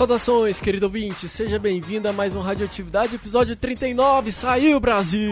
Saudações, querido ouvinte, seja bem-vindo a mais um Radioatividade, episódio 39. Saiu, Brasil!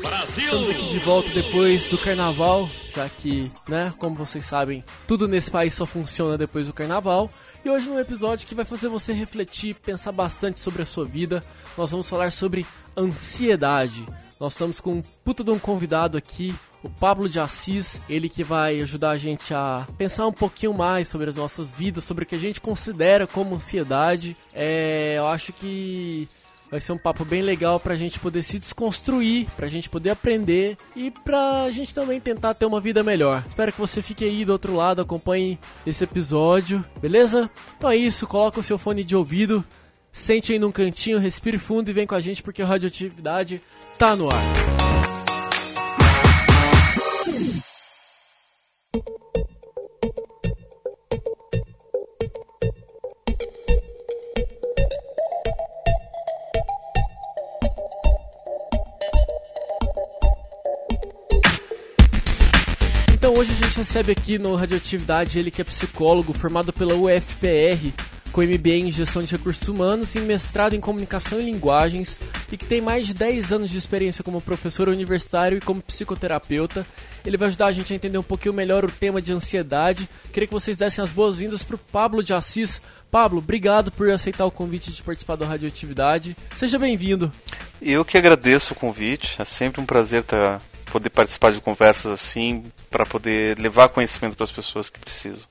Brasil! Estamos aqui de volta depois do carnaval, já que, né, como vocês sabem, tudo nesse país só funciona depois do carnaval. E hoje, num episódio que vai fazer você refletir, pensar bastante sobre a sua vida, nós vamos falar sobre ansiedade. Nós estamos com um puta de um convidado aqui, o Pablo de Assis, ele que vai ajudar a gente a pensar um pouquinho mais sobre as nossas vidas, sobre o que a gente considera como ansiedade. É, eu acho que vai ser um papo bem legal pra gente poder se desconstruir, pra gente poder aprender e pra gente também tentar ter uma vida melhor. Espero que você fique aí do outro lado, acompanhe esse episódio, beleza? Então é isso, coloca o seu fone de ouvido, sente aí num cantinho, respire fundo e vem com a gente porque a radioatividade tá no ar. Então hoje a gente recebe aqui no Radioatividade ele que é psicólogo, formado pela UFPR, com MBA em Gestão de Recursos Humanos e mestrado em Comunicação e Linguagens e que tem mais de 10 anos de experiência como professor universitário e como psicoterapeuta. Ele vai ajudar a gente a entender um pouquinho melhor o tema de ansiedade. Queria que vocês dessem as boas-vindas para o Pablo de Assis. Pablo, obrigado por aceitar o convite de participar da Radioatividade. Seja bem-vindo. Eu que agradeço o convite. É sempre um prazer estar poder participar de conversas assim para poder levar conhecimento para as pessoas que precisam.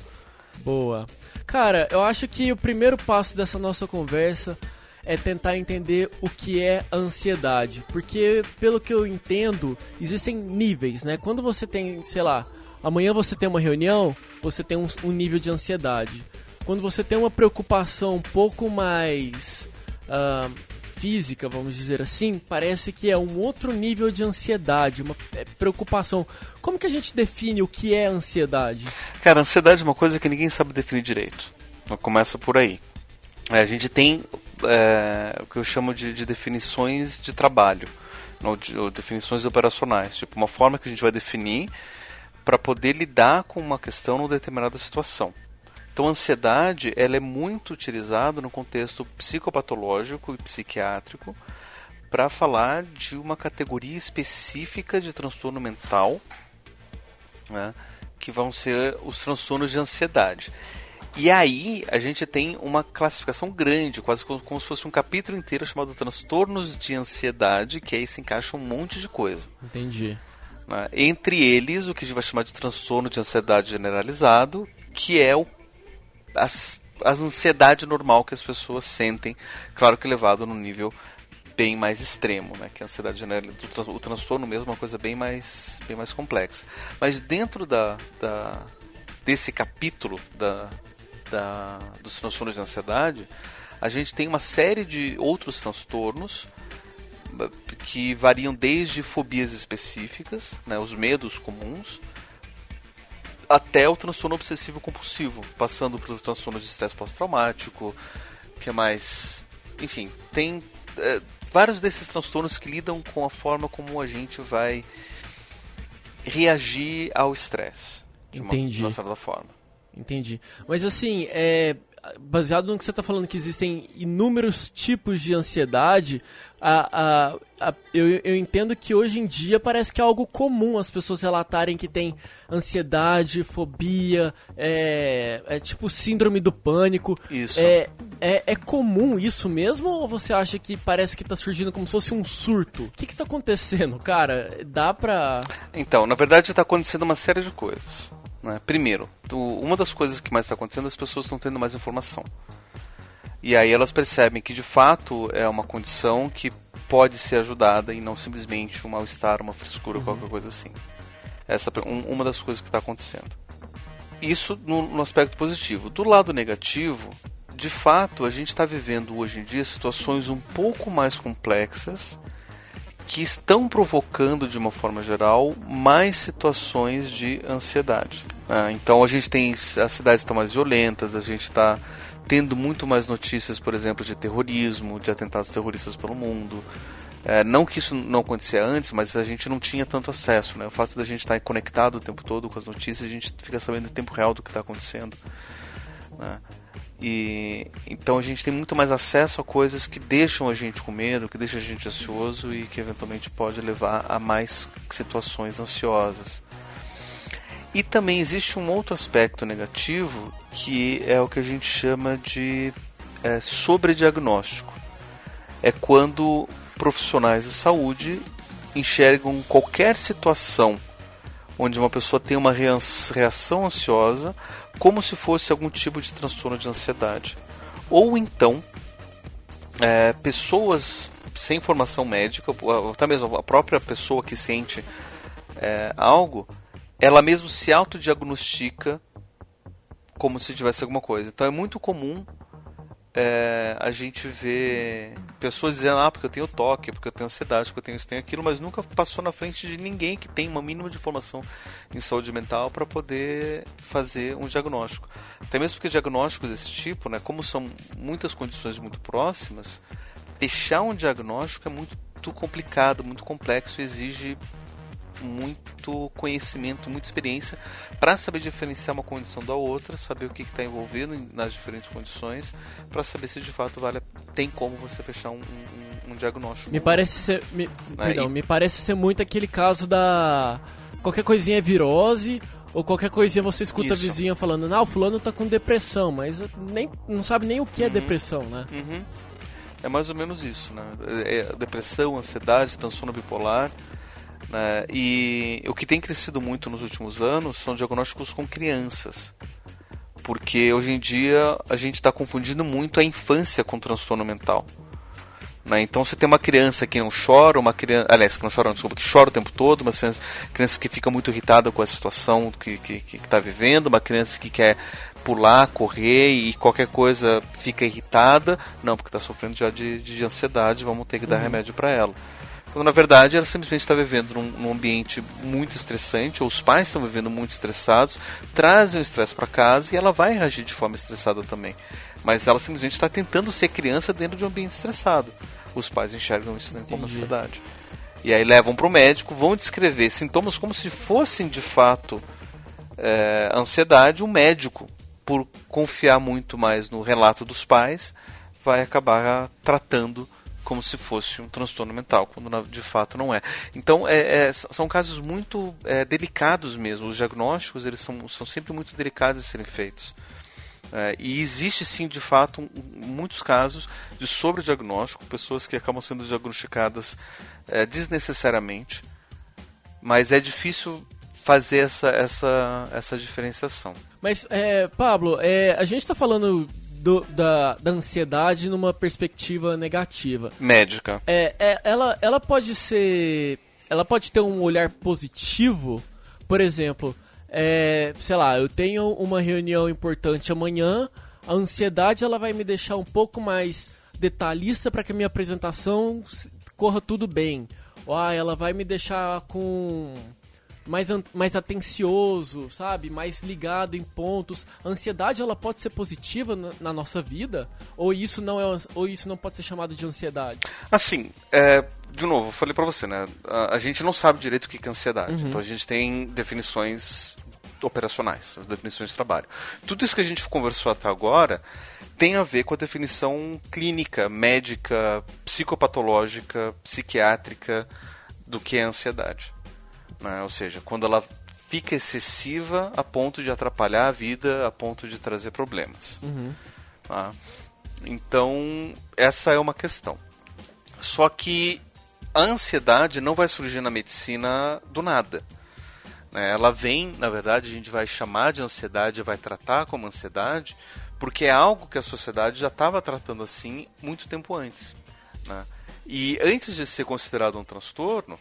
Boa. Cara, eu acho que o primeiro passo dessa nossa conversa é tentar entender o que é ansiedade, porque pelo que eu entendo, existem níveis, né? Quando você tem, sei lá, amanhã você tem uma reunião, você tem um, um nível de ansiedade. Quando você tem uma preocupação um pouco mais uh, física, vamos dizer assim, parece que é um outro nível de ansiedade, uma é, preocupação. Como que a gente define o que é ansiedade? Cara, ansiedade é uma coisa que ninguém sabe definir direito. Começa por aí. É, a gente tem é, o que eu chamo de, de definições de trabalho, ou, de, ou definições operacionais, tipo uma forma que a gente vai definir para poder lidar com uma questão numa determinada situação. Então, a ansiedade ela é muito utilizada no contexto psicopatológico e psiquiátrico para falar de uma categoria específica de transtorno mental, né, que vão ser os transtornos de ansiedade. E aí a gente tem uma classificação grande, quase como, como se fosse um capítulo inteiro chamado transtornos de ansiedade, que aí se encaixa um monte de coisa. Entendi. Né? Entre eles, o que a gente vai chamar de transtorno de ansiedade generalizado, que é o as, as ansiedade normal que as pessoas sentem, claro que levado num nível bem mais extremo, né? Que a ansiedade generalizada, o transtorno mesmo é uma coisa bem mais, bem mais complexa. Mas dentro da, da desse capítulo da, da, dos transtornos de ansiedade, a gente tem uma série de outros transtornos que variam desde fobias específicas, né, os medos comuns, até o transtorno obsessivo compulsivo, passando pelos transtornos de estresse pós-traumático, que é mais, enfim, tem é, vários desses transtornos que lidam com a forma como a gente vai reagir ao estresse de uma, de uma certa forma. Entendi. Mas assim, é, baseado no que você está falando, que existem inúmeros tipos de ansiedade, a, a, a, eu, eu entendo que hoje em dia parece que é algo comum as pessoas relatarem que tem ansiedade, fobia, é, é tipo síndrome do pânico. Isso. É, é, é comum isso mesmo ou você acha que parece que está surgindo como se fosse um surto? O que está acontecendo, cara? Dá pra. Então, na verdade está acontecendo uma série de coisas. Né? Primeiro, uma das coisas que mais está acontecendo, as pessoas estão tendo mais informação. E aí elas percebem que de fato é uma condição que pode ser ajudada e não simplesmente um mal-estar, uma frescura, uhum. qualquer coisa assim. Essa é uma das coisas que está acontecendo. Isso no, no, aspecto positivo. Do lado negativo, de fato, a gente está vivendo hoje em dia situações um pouco mais complexas que estão provocando, de uma forma geral, mais situações de ansiedade. Ah, então a gente tem as cidades estão mais violentas, a gente está tendo muito mais notícias, por exemplo, de terrorismo, de atentados terroristas pelo mundo. É, não que isso não acontecia antes, mas a gente não tinha tanto acesso. Né? O fato da gente estar conectado o tempo todo com as notícias, a gente fica sabendo em tempo real do que está acontecendo. Né? E então a gente tem muito mais acesso a coisas que deixam a gente com medo, que deixam a gente ansioso e que eventualmente pode levar a mais situações ansiosas. E também existe um outro aspecto negativo que é o que a gente chama de é, sobrediagnóstico. É quando profissionais de saúde enxergam qualquer situação onde uma pessoa tem uma reação ansiosa como se fosse algum tipo de transtorno de ansiedade. Ou então, é, pessoas sem formação médica, até mesmo a própria pessoa que sente é, algo, ela mesmo se autodiagnostica como se tivesse alguma coisa. Então é muito comum é, a gente vê pessoas dizendo, ah, porque eu tenho toque, porque eu tenho ansiedade, porque eu tenho isso, tenho aquilo, mas nunca passou na frente de ninguém que tem uma mínima de formação em saúde mental para poder fazer um diagnóstico. Até mesmo porque diagnósticos desse tipo, né, como são muitas condições muito próximas, fechar um diagnóstico é muito complicado, muito complexo exige muito conhecimento, muita experiência para saber diferenciar uma condição da outra, saber o que está envolvido nas diferentes condições, para saber se de fato vale, tem como você fechar um, um, um diagnóstico. Me parece ser, me, né? perdão, e... me parece ser muito aquele caso da qualquer coisinha é virose ou qualquer coisinha você escuta Isso. a vizinha falando, não, o fulano tá com depressão, mas nem não sabe nem o que é uhum. é depressão, né? Uhum. É mais ou menos isso, né? É depressão, ansiedade, transtorno bipolar. Né? E o que tem crescido muito nos últimos anos são diagnósticos com crianças. Porque hoje em dia a gente está confundindo muito a infância com transtorno mental. Né? Então você tem uma criança que não chora, uma criança. Aliás, que não chora, desculpa, que chora o tempo todo, uma criança que fica muito irritada com a situação que está que, que tá vivendo, uma criança que quer pular, correr e qualquer coisa fica irritada. Não, porque está sofrendo já de, de ansiedade, vamos ter que dar uhum. remédio para ela. Quando na verdade ela simplesmente está vivendo num, num, ambiente muito estressante, ou os pais estão vivendo muito estressados, trazem o estresse para casa e ela vai reagir de forma estressada também. Mas ela simplesmente está tentando ser criança dentro de um ambiente estressado. Os pais enxergam isso como ansiedade. E aí levam para o médico, vão descrever sintomas como se fossem de fato é, ansiedade. O médico, por confiar muito mais no relato dos pais, vai acabar tratando como se fosse um transtorno mental, quando de fato não é. Então, é, é, são casos muito é, delicados mesmo. Os diagnósticos eles são, são sempre muito delicados de serem feitos. É, e existe sim, de fato, um, muitos casos de sobrediagnóstico, pessoas que acabam sendo diagnosticadas é, desnecessariamente, mas é difícil fazer essa, essa, essa diferenciação. Mas, é, Pablo, é, a gente está falando do, da, da ansiedade numa perspectiva negativa. Médica. É, é, ela, ela pode ser. Ela pode ter um olhar positivo. Por exemplo, é, sei lá, eu tenho uma reunião importante amanhã. A ansiedade ela vai me deixar um pouco mais detalhista para que a minha apresentação corra tudo bem. Ou ah, ela vai me deixar com mais, mais atencioso, sabe? Mais ligado em pontos. A ansiedade ela pode ser positiva na, na nossa vida? Ou isso não é ou isso não pode ser chamado de ansiedade? Assim, é, de novo, eu falei para você, né? A, a, gente não sabe direito o que é ansiedade. Uhum. Então a gente tem definições operacionais, definições de trabalho. Tudo isso que a gente conversou até agora tem a ver com a definição clínica, médica, psicopatológica, psiquiátrica do que é ansiedade. Né? Ou seja, quando ela fica excessiva a ponto de atrapalhar a vida, a ponto de trazer problemas. Uhum. Tá? Então, essa é uma questão. Só que a ansiedade não vai surgir na medicina do nada. Né? Ela vem, na verdade, a gente vai chamar de ansiedade, vai tratar como ansiedade, porque é algo que a sociedade já estava tratando assim muito tempo antes. Né? E antes de ser considerado um transtorno,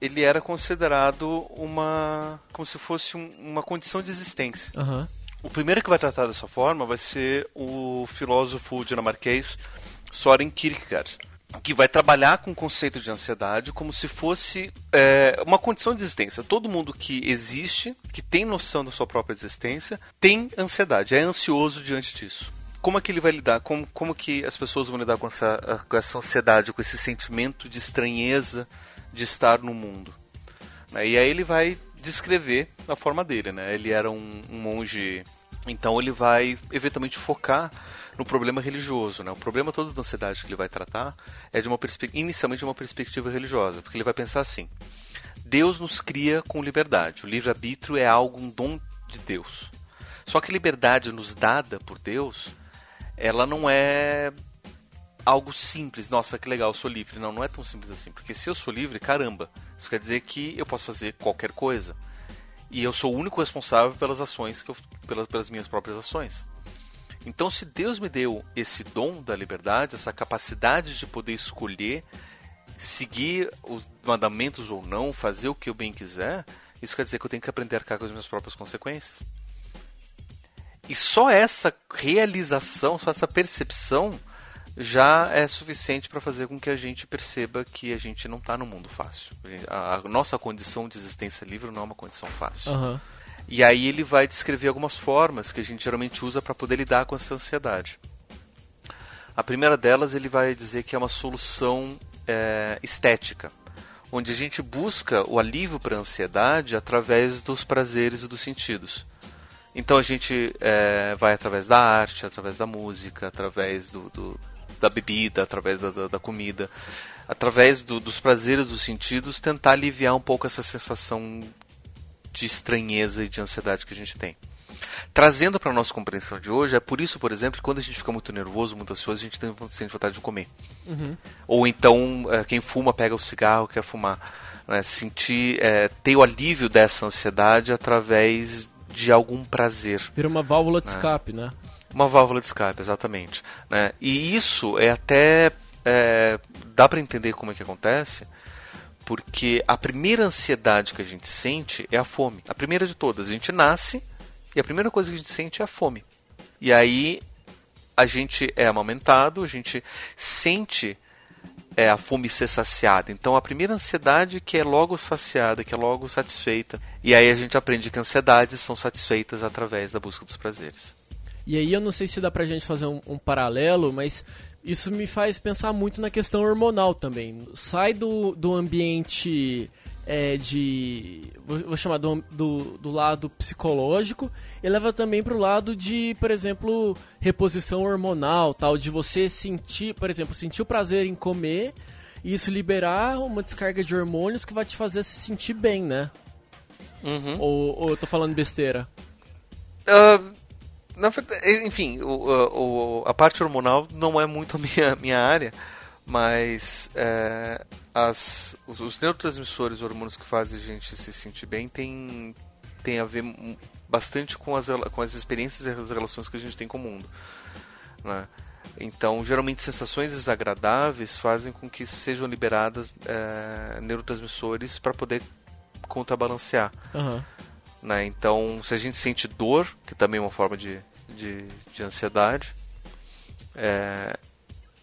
ele era considerado uma. como se fosse um, uma condição de existência. Uhum. O primeiro que vai tratar dessa forma vai ser o filósofo dinamarquês Soren Kierkegaard, que vai trabalhar com o conceito de ansiedade como se fosse é, uma condição de existência. Todo mundo que existe, que tem noção da sua própria existência, tem ansiedade, é ansioso diante disso como é que ele vai lidar? Como, como que as pessoas vão lidar com essa, com essa ansiedade, com esse sentimento de estranheza de estar no mundo. Né? E aí ele vai descrever a forma dele, né? Ele era um, um monge Então ele vai eventualmente focar no problema religioso. Né? O problema todo da ansiedade que ele vai tratar é de uma inicialmente de uma perspectiva religiosa, porque ele vai pensar assim: Deus nos cria com liberdade. O livre-arbítrio é algo, um dom de Deus. Só que liberdade nos dada por Deus, ela não é algo simples. Nossa, que legal, eu sou livre. Não, não é tão simples assim. Porque se eu sou livre, caramba, isso quer dizer que eu posso fazer qualquer coisa. E eu sou o único responsável pelas ações, que eu, pelas, pelas minhas próprias ações. Então, se Deus me deu esse dom da liberdade, essa capacidade de poder escolher seguir os mandamentos ou não, fazer o que eu bem quiser, isso quer dizer que eu tenho que aprender a arcar com as minhas próprias consequências. E só essa realização, só essa percepção já é suficiente para fazer com que a gente perceba que a gente não está no mundo fácil. A, nossa condição de existência livre não é uma condição fácil. Uhum. E aí ele vai descrever algumas formas que a gente geralmente usa para poder lidar com essa ansiedade. A primeira delas ele vai dizer que é uma solução é, estética, onde a gente busca o alívio para a ansiedade através dos prazeres e dos sentidos. Então a gente é, vai através da arte, através da música, através do, do da bebida, através da, da, da comida, através do, dos prazeres dos sentidos, tentar aliviar um pouco essa sensação de estranheza e de ansiedade que a gente tem. Trazendo para a nossa compreensão de hoje, é por isso, por exemplo, que quando a gente fica muito nervoso, muito ansioso, a gente tem sente vontade de comer. Uhum. Ou então, é, quem fuma pega o cigarro, quer fumar. Né? Sentir, é, ter o alívio dessa ansiedade através de algum prazer. Vira uma válvula de né? escape, né? Uma válvula de escape, exatamente. Né? E isso é até. É, dá para entender como é que acontece, porque a primeira ansiedade que a gente sente é a fome. A primeira de todas. A gente nasce e a primeira coisa que a gente sente é a fome. E aí a gente é amamentado, a gente sente é, a fome ser saciada. Então a primeira ansiedade que é logo saciada, que é logo satisfeita. E aí a gente aprende que ansiedades são satisfeitas através da busca dos prazeres. E aí eu não sei se dá pra gente fazer um, um paralelo, mas isso me faz pensar muito na questão hormonal também. Sai do, do ambiente é, de. Vou chamar do, do, do, lado psicológico e leva também para o lado de, por exemplo, reposição hormonal, tal, de você sentir, por exemplo, sentir o prazer em comer e isso liberar uma descarga de hormônios que vai te fazer se sentir bem, né? Uhum. Ou, ou eu tô falando besteira? Uh, na verdade, enfim, o, o, a parte hormonal não é muito a minha, minha área, mas é, as, os, os, neurotransmissores, hormônios que fazem a gente se sentir bem, tem, tem a ver bastante com as, com as experiências e as relações que a gente tem com o mundo. Né? Então, geralmente, sensações desagradáveis fazem com que sejam liberadas é, neurotransmissores para poder contrabalancear. Uhum. Né? Então, se a gente sente dor, que também é uma forma de, de, de ansiedade, é,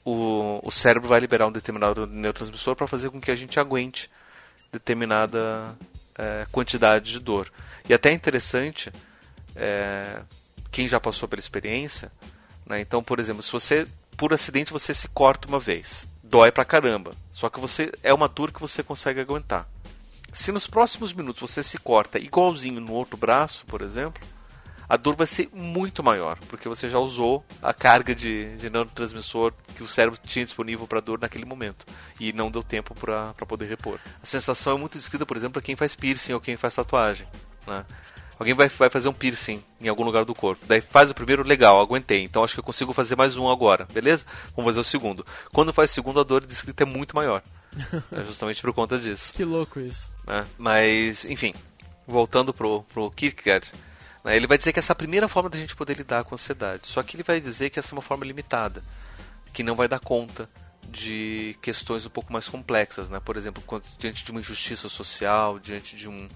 o, o cérebro vai liberar um determinado neurotransmissor para fazer com que a gente aguente determinada é, quantidade de dor. E até é interessante, é, quem já passou pela experiência, né? então, por exemplo, se você, por acidente, você se corta uma vez, dói pra caramba, só que você é uma dor que você consegue aguentar. Se nos próximos minutos você se corta igualzinho no outro braço, por exemplo, a dor vai ser muito maior, porque você já usou a carga de, de neurotransmissor que o cérebro tinha disponível para dor naquele momento e não deu tempo para poder repor. A sensação é muito descrita, por exemplo, para quem faz piercing ou quem faz tatuagem. Né? Alguém vai, vai fazer um piercing em algum lugar do corpo. Daí faz o primeiro, legal, aguentei. Então acho que eu consigo fazer mais um agora, beleza? Vamos fazer o segundo. Quando faz o segundo, a dor descrita é muito maior. É justamente por conta disso. Que louco isso. Né? Mas, enfim, voltando pro, pro Kierkegaard, né? ele vai dizer que essa é a primeira forma da gente poder lidar com a ansiedade. Só que ele vai dizer que essa é uma forma limitada, que não vai dar conta de questões um pouco mais complexas, né? Por exemplo, quando, diante de uma injustiça social, diante de um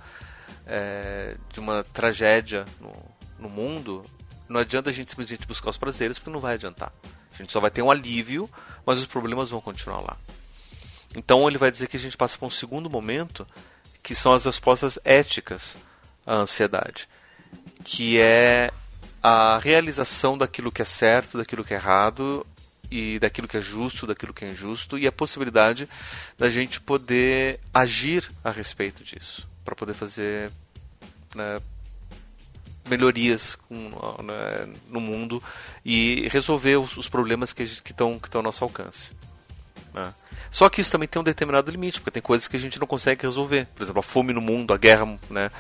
é, de uma tragédia no, no mundo, não adianta a gente simplesmente buscar os prazeres, porque não vai adiantar. A gente só vai ter um alívio, mas os problemas vão continuar lá. Então ele vai dizer que a gente passa para um segundo momento, que são as respostas éticas à ansiedade, que é a realização daquilo que é certo, daquilo que é errado e daquilo que é justo, daquilo que é injusto e a possibilidade da gente poder agir a respeito disso, para poder fazer né, melhorias com, né, no mundo e resolver os, os problemas que estão que que ao nosso alcance. Né? Só que isso também tem um determinado limite, porque tem coisas que a gente não consegue resolver. Por exemplo, a fome no mundo, a guerra, né?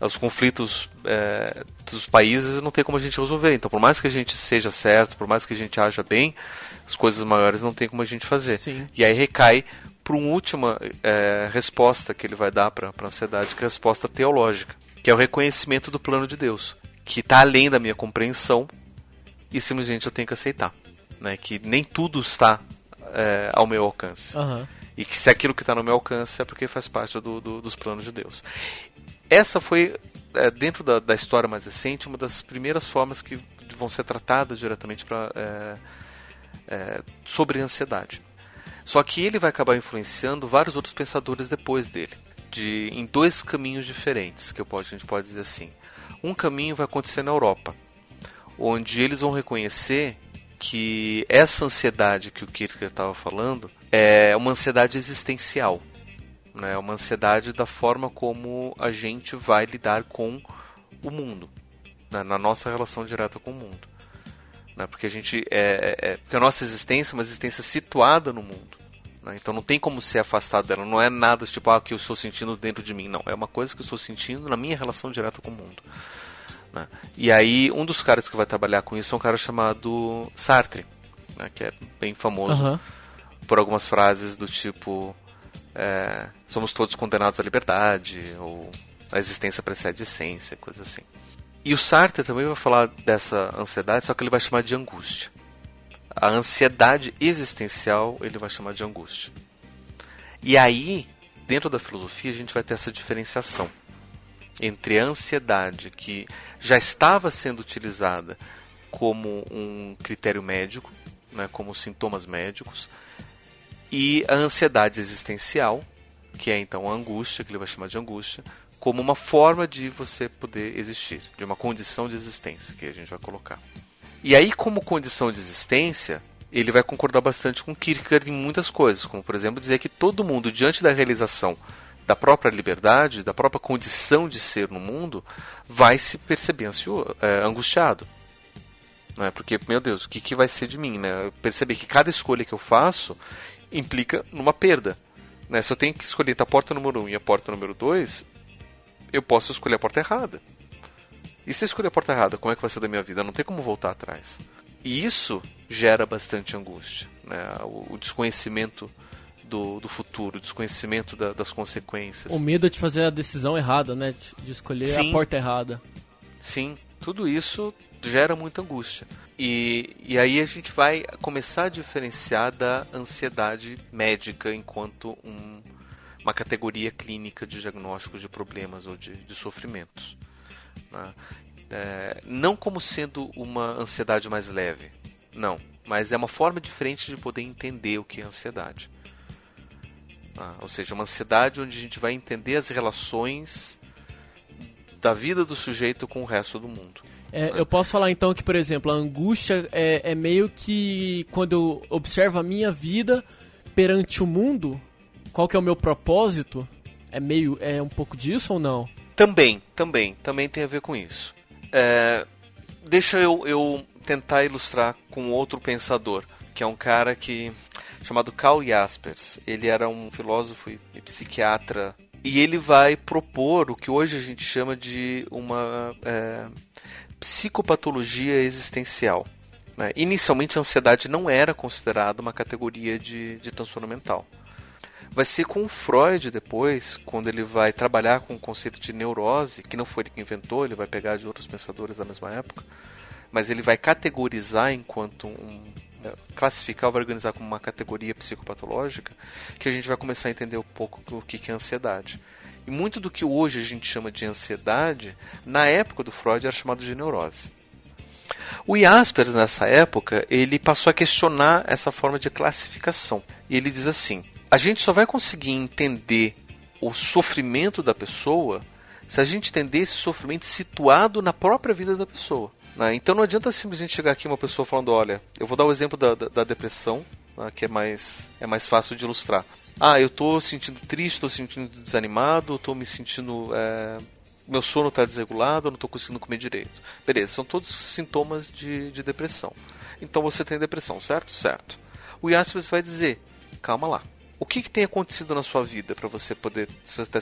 os conflitos é, dos países não tem como a gente resolver. Então, por mais que a gente seja certo, por mais que a gente haja bem, as coisas maiores não tem como a gente fazer. Sim. E aí recai para uma última é, resposta que ele vai dar para a ansiedade, que é a resposta teológica, que é o reconhecimento do plano de Deus, que está além da minha compreensão e simplesmente eu tenho que aceitar. Né? Que nem tudo está é, ao meu alcance. Uhum. E que se aquilo que está no meu alcance é porque faz parte do, do, dos planos de Deus. Essa foi, é, dentro da, da, história mais recente, uma das primeiras formas que vão ser tratadas diretamente pra, é, é, sobre ansiedade. Só que ele vai acabar influenciando vários outros pensadores depois dele, de, em dois caminhos diferentes, que pode, a gente pode dizer assim. Um caminho vai acontecer na Europa, onde eles vão reconhecer que essa ansiedade que o Kierkegaard estava falando é uma ansiedade existencial né? É uma ansiedade da forma como a gente vai lidar com o mundo, né? na nossa relação direta com o mundo. Né? Porque a gente é, é, é, porque a nossa existência é uma existência situada no mundo. Né? Então não tem como ser afastado dela. Não é nada tipo ah, que eu estou sentindo dentro de mim. Não, é uma coisa que eu estou sentindo na minha relação direta com o mundo. Né? E aí um dos caras que vai trabalhar com isso é um cara chamado Sartre, né? que é bem famoso uhum. por algumas frases do tipo é, somos todos condenados à liberdade, ou a existência precede a essência, coisa assim. E o Sartre também vai falar dessa ansiedade, só que ele vai chamar de angústia. A ansiedade existencial ele vai chamar de angústia. E aí, dentro da filosofia, a gente vai ter essa diferenciação entre a ansiedade que já estava sendo utilizada como um critério médico, né, como sintomas médicos, e a ansiedade existencial, que é então a angústia, que ele vai chamar de angústia, como uma forma de você poder existir, de uma condição de existência, que a gente vai colocar. E aí, como condição de existência, ele vai concordar bastante com Kierkegaard em muitas coisas, como por exemplo dizer que todo mundo, diante da realização da própria liberdade, da própria condição de ser no mundo, vai se perceber ansio, é, angustiado. Não é? Porque, meu Deus, o que, que vai ser de mim? Né? Perceber que cada escolha que eu faço, implica numa perda. Né? Se eu tenho que escolher a porta número 1 um e a porta número 2, eu posso escolher a porta errada. E se eu escolher a porta errada, como é que vai ser da minha vida? Não tem como voltar atrás. E isso gera bastante angústia. Né? O, o desconhecimento do, do, futuro, o desconhecimento da, das consequências. O medo de fazer a decisão errada, né? De escolher Sim. a porta errada. Sim, tudo isso gera muita angústia. E, e aí a gente vai começar a diferenciar da ansiedade médica enquanto um, uma categoria clínica de diagnóstico de problemas ou de, de sofrimentos. Né? É, não como sendo uma ansiedade mais leve, não, mas é uma forma diferente de poder entender o que é ansiedade. Ah, ou seja, uma ansiedade onde a gente vai entender as relações da vida do sujeito com o resto do mundo. É, eu posso falar então que, por exemplo, a angústia é, é meio que quando eu observo a minha vida perante o mundo, qual que é o meu propósito? É meio, é um pouco disso ou não? Também, também, também tem a ver com isso. É, deixa eu, eu tentar ilustrar com outro pensador, que é um cara que chamado Karl Jaspers. Ele era um filósofo e psiquiatra e ele vai propor o que hoje a gente chama de uma é, psicopatologia existencial. Né? Inicialmente, a ansiedade não era considerada uma categoria de, de transtorno mental. Vai ser com Freud depois, quando ele vai trabalhar com o conceito de neurose, que não foi ele que inventou, ele vai pegar de outros pensadores da mesma época, mas ele vai categorizar enquanto um. Classificar, vai organizar como uma categoria psicopatológica, que a gente vai começar a entender um pouco o que é ansiedade. E muito do que hoje a gente chama de ansiedade, na época do Freud era chamado de neurose. O Jaspers, nessa época, ele passou a questionar essa forma de classificação. E ele diz assim: a gente só vai conseguir entender o sofrimento da pessoa se a gente entender esse sofrimento situado na própria vida da pessoa. Né? Então não adianta simplesmente chegar aqui uma pessoa falando: olha, eu vou dar o exemplo da, da, da depressão, né, que é mais, é mais fácil de ilustrar. Ah, eu estou sentindo triste, estou sentindo desanimado, estou me sentindo é, meu sono está desregulado, eu não estou conseguindo comer direito. Beleza, são todos sintomas de, de depressão. Então você tem depressão, certo? Certo. O Jaspers vai dizer, calma lá. O que, que tem acontecido na sua vida para você poder. Você tá,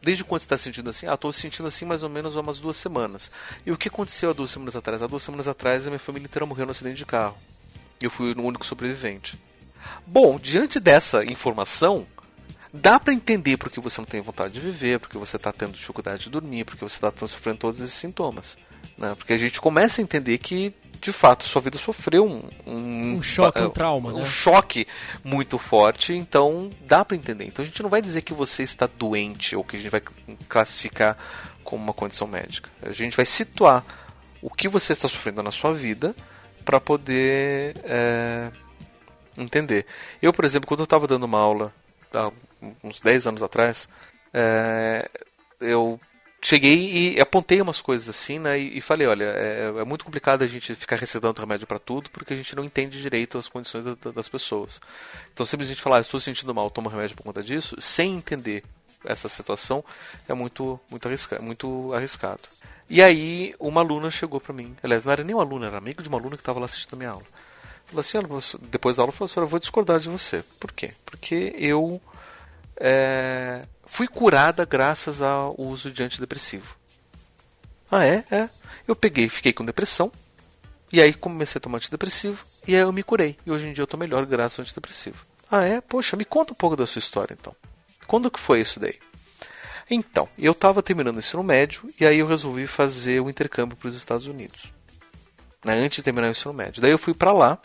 desde quando você está sentindo assim? Ah, estou sentindo assim mais ou menos há umas duas semanas. E o que aconteceu há duas semanas atrás? Há duas semanas atrás a minha família inteira morreu no acidente de carro. Eu fui o único sobrevivente. Bom, diante dessa informação, dá para entender porque você não tem vontade de viver, porque você está tendo dificuldade de dormir, porque você está sofrendo todos esses sintomas. Né? Porque a gente começa a entender que, de fato, sua vida sofreu um, um, um choque, um trauma, um né? choque muito forte, então dá para entender. Então a gente não vai dizer que você está doente ou que a gente vai classificar como uma condição médica. A gente vai situar o que você está sofrendo na sua vida para poder é, entender. Eu, por exemplo, quando eu estava dando uma aula há uns 10 anos atrás, é, eu cheguei e apontei umas coisas assim, né? E, falei, olha, é, é, muito complicado a gente ficar recetando remédio para tudo, porque a gente não entende direito as condições da, das pessoas. Então, simplesmente falar, ah, estou sentindo mal, tomo remédio por conta disso, sem entender essa situação, é muito, muito, arrisca, muito arriscado. E aí, uma aluna chegou para mim, aliás, não era nem uma aluna, era amigo de uma aluna que estava lá assistindo a minha aula. Falou assim, depois da aula, falou assim, eu vou discordar de você. Por quê? Porque eu é, fui curada graças ao uso de antidepressivo. Ah, é? É. Eu peguei, fiquei com depressão, e aí comecei a tomar antidepressivo, e aí eu me curei. E hoje em dia eu tô melhor graças ao antidepressivo. Ah, é? Poxa, me conta um pouco da sua história então. Quando que foi isso daí? Então, eu estava terminando o ensino médio e aí eu resolvi fazer o intercâmbio para os Estados Unidos. Né, antes de terminar o ensino médio. Daí eu fui para lá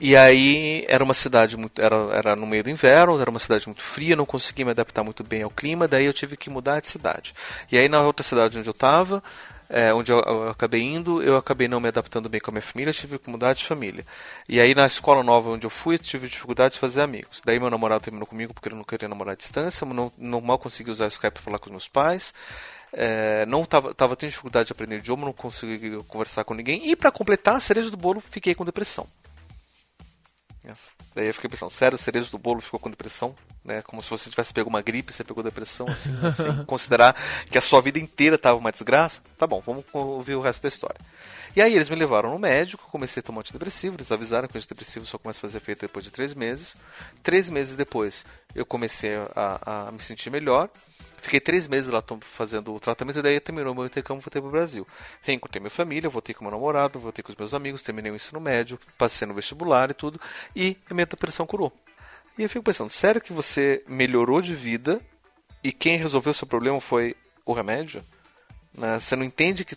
e aí era uma cidade muito. Era, era no meio do inverno, era uma cidade muito fria, não conseguia me adaptar muito bem ao clima, daí eu tive que mudar de cidade. E aí na outra cidade onde eu estava, é, onde eu, eu, acabei indo, eu acabei não me adaptando bem com a minha família, tive que mudar de família. E aí na escola nova onde eu fui, tive dificuldade de fazer amigos. Daí meu namorado terminou comigo porque ele não queria namorar à distância, não, não mal consegui usar o Skype para falar com os meus pais. É, não tava, tava tendo dificuldade de aprender idioma, não consegui conversar com ninguém. E para completar a cereja do bolo, fiquei com depressão. Daí eu fiquei pensando, sério, o cerejo do bolo ficou com depressão? Né? Como se você tivesse pego uma gripe, você pegou depressão, assim, assim considerar que a sua vida inteira estava uma desgraça? Tá bom, vamos ouvir o resto da história. E aí eles me levaram no médico, comecei a tomar antidepressivo, eles avisaram que o antidepressivo só começa a fazer efeito depois de três meses. Três meses depois eu comecei a, a me sentir melhor. Fiquei três meses lá fazendo o tratamento e daí terminou meu intercâmbio voltei para o Brasil. Reencontrei minha família, voltei com meu namorado, voltei com os meus amigos, terminei o ensino médio, passei no vestibular e tudo, e a minha depressão curou. E eu fico pensando, sério que você melhorou de vida e quem resolveu seu problema foi o remédio? Né? Você não entende que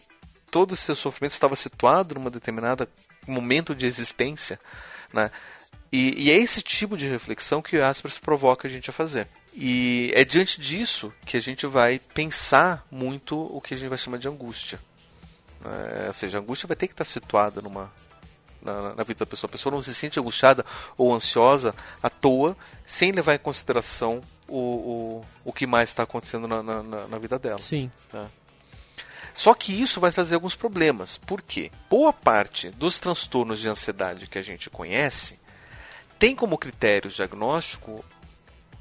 todo o seu sofrimento estava situado numa determinada momento de existência? Né? E, e, é esse tipo de reflexão que o Aspers provoca a gente a fazer. E é diante disso que a gente vai pensar muito o que a gente vai chamar de angústia. É, ou seja, a angústia vai ter que estar situada numa, na, na, vida da pessoa. A pessoa não se sente angustiada ou ansiosa à toa, sem levar em consideração o, o, o que mais está acontecendo na, na, na, vida dela. Sim. Tá? Só que isso vai trazer alguns problemas. Por quê? Boa parte dos transtornos de ansiedade que a gente conhece tem como critério diagnóstico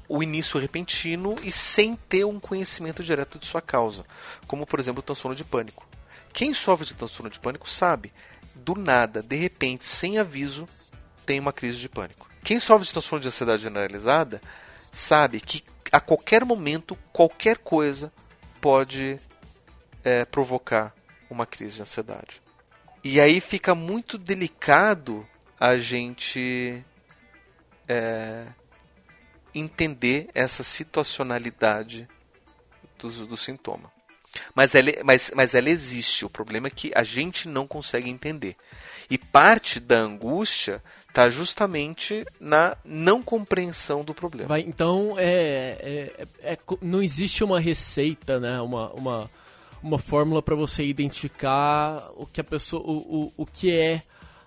o início repentino e sem ter um conhecimento direto de sua causa, como por exemplo o transtorno de pânico. Quem sofre de transtorno de pânico sabe, do nada, de repente, sem aviso, tem uma crise de pânico. Quem sofre de transtorno de ansiedade generalizada sabe que a qualquer momento, qualquer coisa pode é, provocar uma crise de ansiedade. E aí fica muito delicado a gente é, entender essa situacionalidade do, do sintoma. Mas ela, mas, mas ela existe. O problema é que a gente não consegue entender. E parte da angústia está justamente na não compreensão do problema. Vai, então, é, é, é, não existe uma receita, né? uma, uma, uma fórmula para você identificar o que a pessoa, o, o, o que é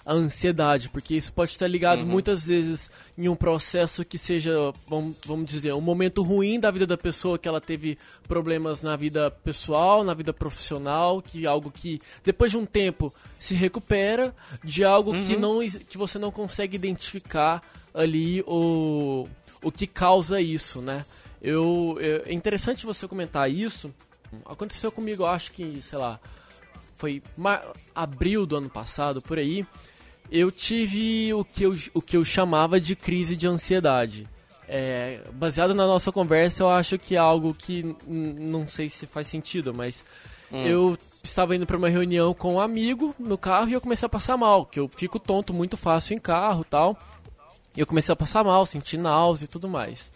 a ansiedade, porque isso pode estar ligado uhum. muitas vezes em um processo que seja, vamos, vamos dizer, um momento ruim da vida da pessoa, que ela teve problemas na vida pessoal, na vida profissional, que algo que depois de um tempo se recupera, de algo uhum. que, não, que você não consegue identificar ali o, o que causa isso, né? Eu, é interessante você comentar isso, Aconteceu comigo, acho que, sei lá, foi abril do ano passado, por aí. Eu tive o que eu, o que eu chamava de crise de ansiedade. É, baseado na nossa conversa, eu acho que é algo que não sei se faz sentido, mas hum. eu estava indo para uma reunião com um amigo no carro e eu comecei a passar mal, que eu fico tonto muito fácil em carro tal. E eu comecei a passar mal, sentir náusea e tudo mais.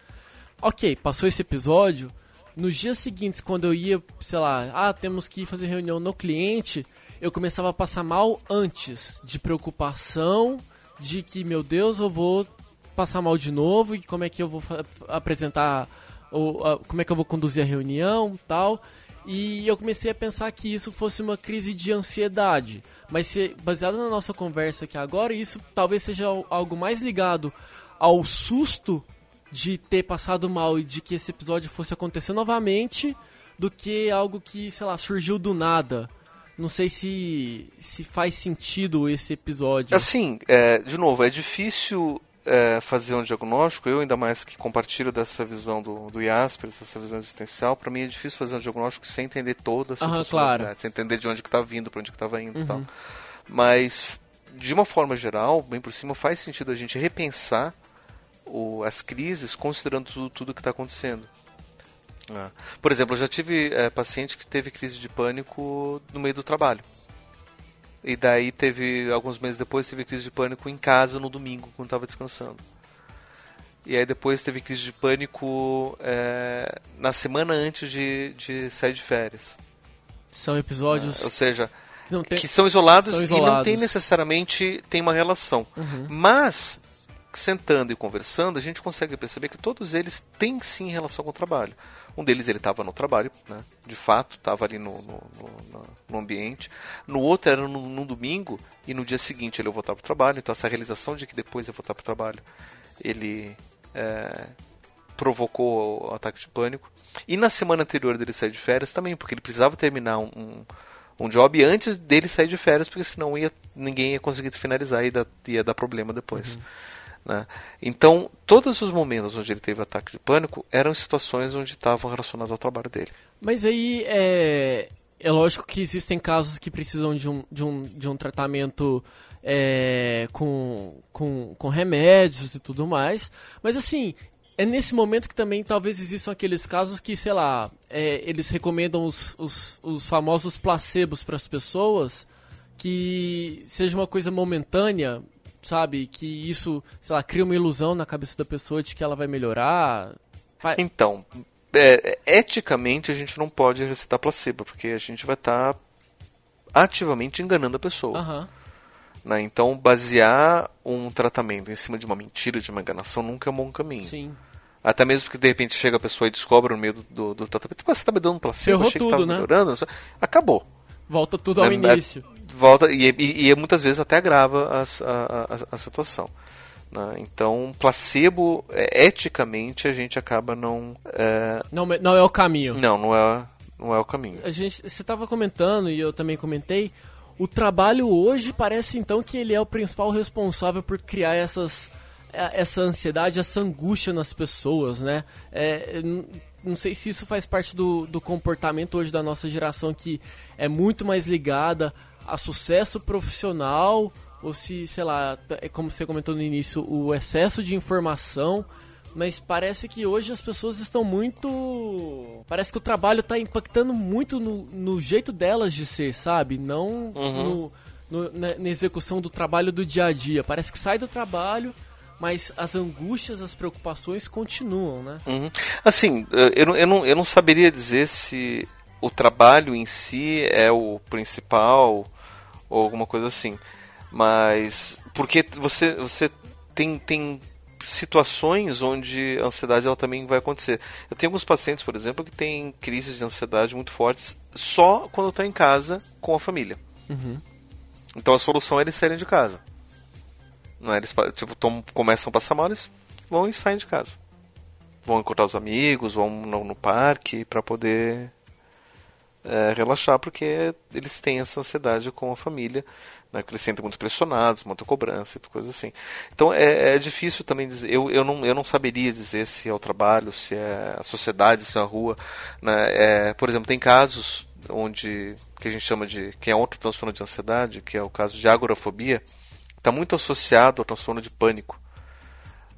Ok, passou esse episódio. Nos dias seguintes, quando eu ia, sei lá, ah, temos que fazer reunião no cliente, eu começava a passar mal antes, de preocupação, de que, meu Deus, eu vou passar mal de novo e como é que eu vou apresentar, ou como é que eu vou conduzir a reunião tal. E eu comecei a pensar que isso fosse uma crise de ansiedade. Mas se, baseado na nossa conversa aqui agora, isso talvez seja algo mais ligado ao susto de ter passado mal e de que esse episódio fosse acontecer novamente do que algo que, sei lá, surgiu do nada. Não sei se, se faz sentido esse episódio. Assim, é, de novo, é difícil é, fazer um diagnóstico, eu ainda mais que compartilho dessa visão do, do Jasper, dessa visão existencial, para mim é difícil fazer um diagnóstico sem entender toda a situação, claro. sem entender de onde que está vindo, para onde que estava indo uhum. e tal. Uhum. Mas, de uma forma geral, bem por cima, faz sentido a gente repensar o, as crises considerando tudo, tudo que está acontecendo. Ah. Por exemplo, eu já tive é, paciente que teve crise de pânico no meio do trabalho. E daí teve, alguns meses depois, teve crise de pânico em casa no domingo, quando estava descansando. E aí depois teve crise de pânico é, na semana antes de, de sair de férias. São episódios. É, ou seja, tem... que são isolados, são isolados, e não tem necessariamente tem uma relação. Uhum. Mas sentando e conversando, a gente consegue perceber que todos eles têm sim relação com o trabalho. Um deles ele estava no trabalho, né? de fato, estava ali no, no, no, no, ambiente. No outro era no, no, domingo e no dia seguinte ele ia voltar para o trabalho. Então essa realização de que depois ia voltar para o trabalho, ele é, provocou o ataque de pânico. E na semana anterior dele sair de férias também, porque ele precisava terminar um, um, um job antes dele sair de férias, porque senão ia, ninguém ia conseguir finalizar e ia ia dar problema depois. Uhum. Né? Então, todos os momentos onde ele teve ataque de pânico eram situações onde estavam relacionadas ao trabalho dele. Mas aí é, é lógico que existem casos que precisam de um, de um, de um tratamento é, com, com, com remédios e tudo mais. Mas assim, é nesse momento que também talvez existam aqueles casos que, sei lá, é, eles recomendam os, os, os famosos placebos para as pessoas que seja uma coisa momentânea, sabe? Que isso, sei lá, cria uma ilusão na cabeça da pessoa de que ela vai melhorar. Então, é, eticamente a gente não pode recitar placebo, porque a gente vai estar tá ativamente enganando a pessoa. Uhum. Né? Então, basear um tratamento em cima de uma mentira, de uma enganação, nunca é um bom caminho. Sim. Até mesmo porque de repente chega a pessoa e descobre no meio do, do, do tratamento, você está me dando um placebo, Ferrou achei tudo, que tava né? melhorando. Acabou. Volta tudo ao é, início. É, volta e, e, e, muitas vezes até agrava a, a, a, a situação. Né? Então, placebo, é, eticamente, a gente acaba não, é... não. Não é o caminho. Não, não é, não é o caminho. A gente, você estava comentando, e eu também comentei, o trabalho hoje parece então que ele é o principal responsável por criar essas é, essa ansiedade, essa angústia nas pessoas, né? É, não sei se isso faz parte do, do comportamento hoje da nossa geração que é muito mais ligada a sucesso profissional ou se, sei lá, é como você comentou no início, o excesso de informação. Mas parece que hoje as pessoas estão muito. Parece que o trabalho está impactando muito no, no, jeito delas de ser, sabe? Não uhum. no, no, na, na execução do trabalho do dia a dia. Parece que sai do trabalho, mas as angústias, as preocupações continuam, né? Uhum. Assim, eh, eu eu, não, eu não saberia dizer se o trabalho em si é o principal ou alguma coisa assim. Mas porque você, você tem, tem situações onde a ansiedade ela também vai acontecer. Eu tenho alguns pacientes, por exemplo, que têm crises de ansiedade muito fortes só quando estão em casa com a família. Uhum. Então a solução é eles saírem de casa. Não é? Eles tipo, tom, começam a passar mal, eles vão e saem de casa. Vão encontrar os amigos, vão no, no parque para poder é, relaxar, porque eles têm essa ansiedade com a família. né, que eles sentem muito pressionados, muita cobrança e coisas assim. Então é, é, difícil também dizer, eu, eu, não, eu não saberia dizer se é o trabalho, se é a sociedade, se é a rua. Né? É, por exemplo, tem casos onde, que a gente chama de, que é outro transtorno de ansiedade, que é o caso de agorafobia, está muito associado ao transtorno de pânico,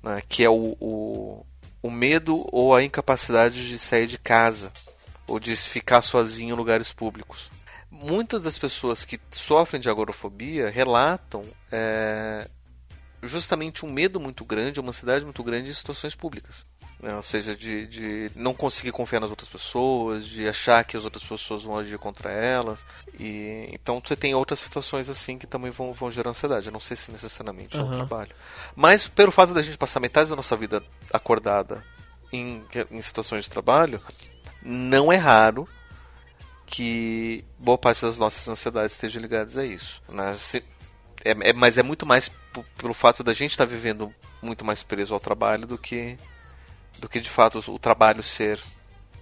né? que é o, o, o medo ou a incapacidade de sair de casa ou de ficar sozinho em lugares públicos muitas das pessoas que sofrem de agorafobia relatam é, justamente um medo muito grande, uma ansiedade muito grande em situações públicas. Né? Ou seja, de, de não conseguir confiar nas outras pessoas, de achar que as outras pessoas vão agir contra elas. E, então você tem outras situações assim que também vão, vão gerar ansiedade. Eu não sei se necessariamente uhum. é o trabalho. Mas pelo fato da gente passar metade da nossa vida acordada em, em situações de trabalho, não é raro que boa parte das nossas ansiedades estejam ligadas a isso. Né? Se, é, é, mas é muito mais pelo fato da gente estar tá vivendo muito mais preso ao trabalho do que, do que de fato o trabalho ser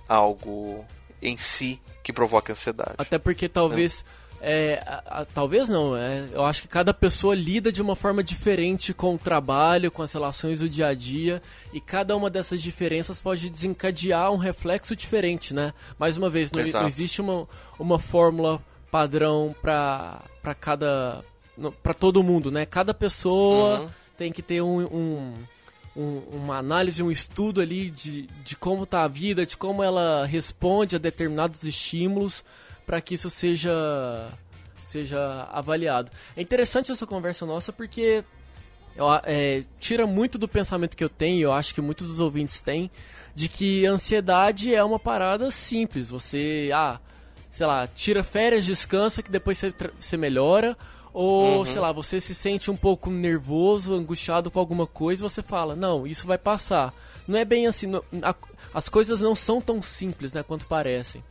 algo em si que provoca ansiedade. Até porque talvez. É, a, a, talvez não, é, eu acho que cada pessoa lida de uma forma diferente com o trabalho, com as relações do dia a dia, e cada uma dessas diferenças pode desencadear um reflexo diferente, né? Mais uma vez, não, não existe uma, uma fórmula padrão para cada. para todo mundo, né? Cada pessoa uhum. tem que ter um, um um, uma análise, um estudo ali de, de como está a vida, de como ela responde a determinados estímulos para que isso seja seja avaliado. É interessante essa conversa nossa porque é, tira muito do pensamento que eu tenho, eu acho que muitos dos ouvintes têm, de que ansiedade é uma parada simples. Você, ah, sei lá, tira férias, descansa, que depois você, você melhora. Ou, uhum. sei lá, você se sente um pouco nervoso, angustiado com alguma coisa, você fala, não, isso vai passar. Não é bem assim, não, a, as coisas não são tão simples, né, quanto parecem.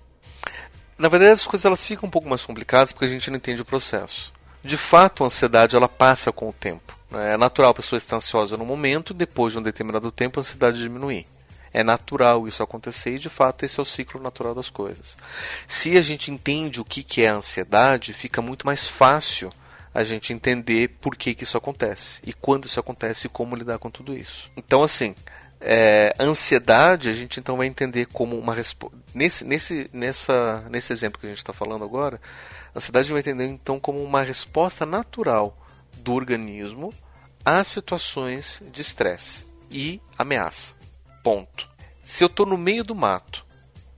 Na verdade, as coisas elas ficam um pouco mais complicadas porque a gente não entende o processo. De fato, a ansiedade ela passa com o tempo. Né? É natural a pessoa estar ansiosa no momento, depois de um determinado tempo a ansiedade diminuir. É natural isso acontecer e, de fato, esse é o ciclo natural das coisas. Se a gente entende o que é a ansiedade, fica muito mais fácil a gente entender por que, que isso acontece e quando isso acontece e como lidar com tudo isso. Então, assim, é, ansiedade a gente então vai entender como uma resposta. Nesse, nesse, nessa, nesse exemplo que a gente está falando agora, a ansiedade vai entender então como uma resposta natural do organismo a situações de estresse e ameaça. Ponto. Se eu estou no meio do mato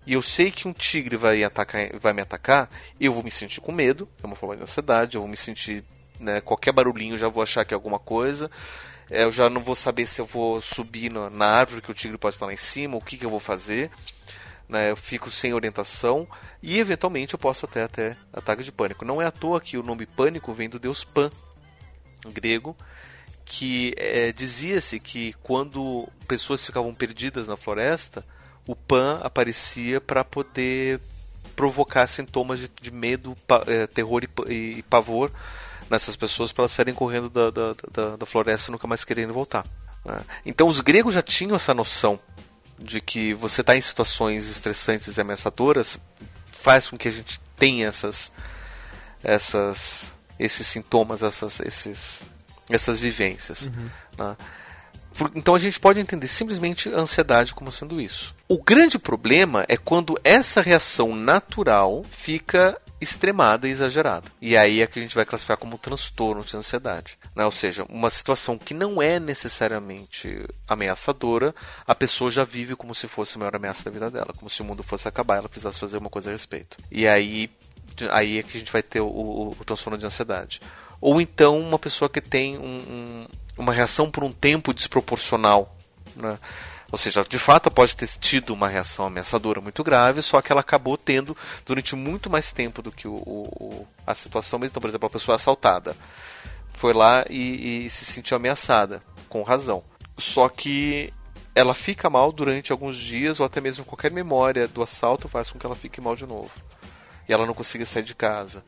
e eu sei que um tigre vai, atacar, vai me atacar, eu vou me sentir com medo, é uma forma de ansiedade, eu vou me sentir. Né, qualquer barulhinho já vou achar que é alguma coisa eu já não vou saber se eu vou subir na, na árvore que o tigre pode estar lá em cima, o que, que eu vou fazer. Né, eu fico sem orientação e eventualmente eu posso até até ataque de pânico. Não é à toa que o nome pânico vem do deus Pan, grego, que é, dizia-se que quando pessoas ficavam perdidas na floresta, o Pan aparecia para poder provocar sintomas de, de medo, pa, é, terror e, e pavor nessas pessoas para elas saírem correndo da, da, da, da, floresta e nunca mais querendo voltar. Né? Então os gregos já tinham essa noção de que você está em situações estressantes e ameaçadoras faz com que a gente tenha essas, essas, esses sintomas, essas, esses, essas vivências. Uhum. Né? Então a gente pode entender simplesmente a ansiedade como sendo isso. O grande problema é quando essa reação natural fica extremada e exagerada. E aí é que a gente vai classificar como transtorno de ansiedade. Né? Ou seja, uma situação que não é necessariamente ameaçadora, a pessoa já vive como se fosse a maior ameaça da vida dela, como se o mundo fosse acabar, ela precisasse fazer uma coisa a respeito. E aí, aí é que a gente vai ter o, o, o transtorno de ansiedade. Ou então uma pessoa que tem um, um, uma reação por um tempo desproporcional. Né? Ou seja, de fato pode ter tido uma reação ameaçadora muito grave, só que ela acabou tendo durante muito mais tempo do que o, o a situação mesmo. Então, por exemplo, a pessoa assaltada foi lá e, e se sentiu ameaçada, com razão. Só que ela fica mal durante alguns dias, ou até mesmo qualquer memória do assalto faz com que ela fique mal de novo. E ela não consiga sair de casa.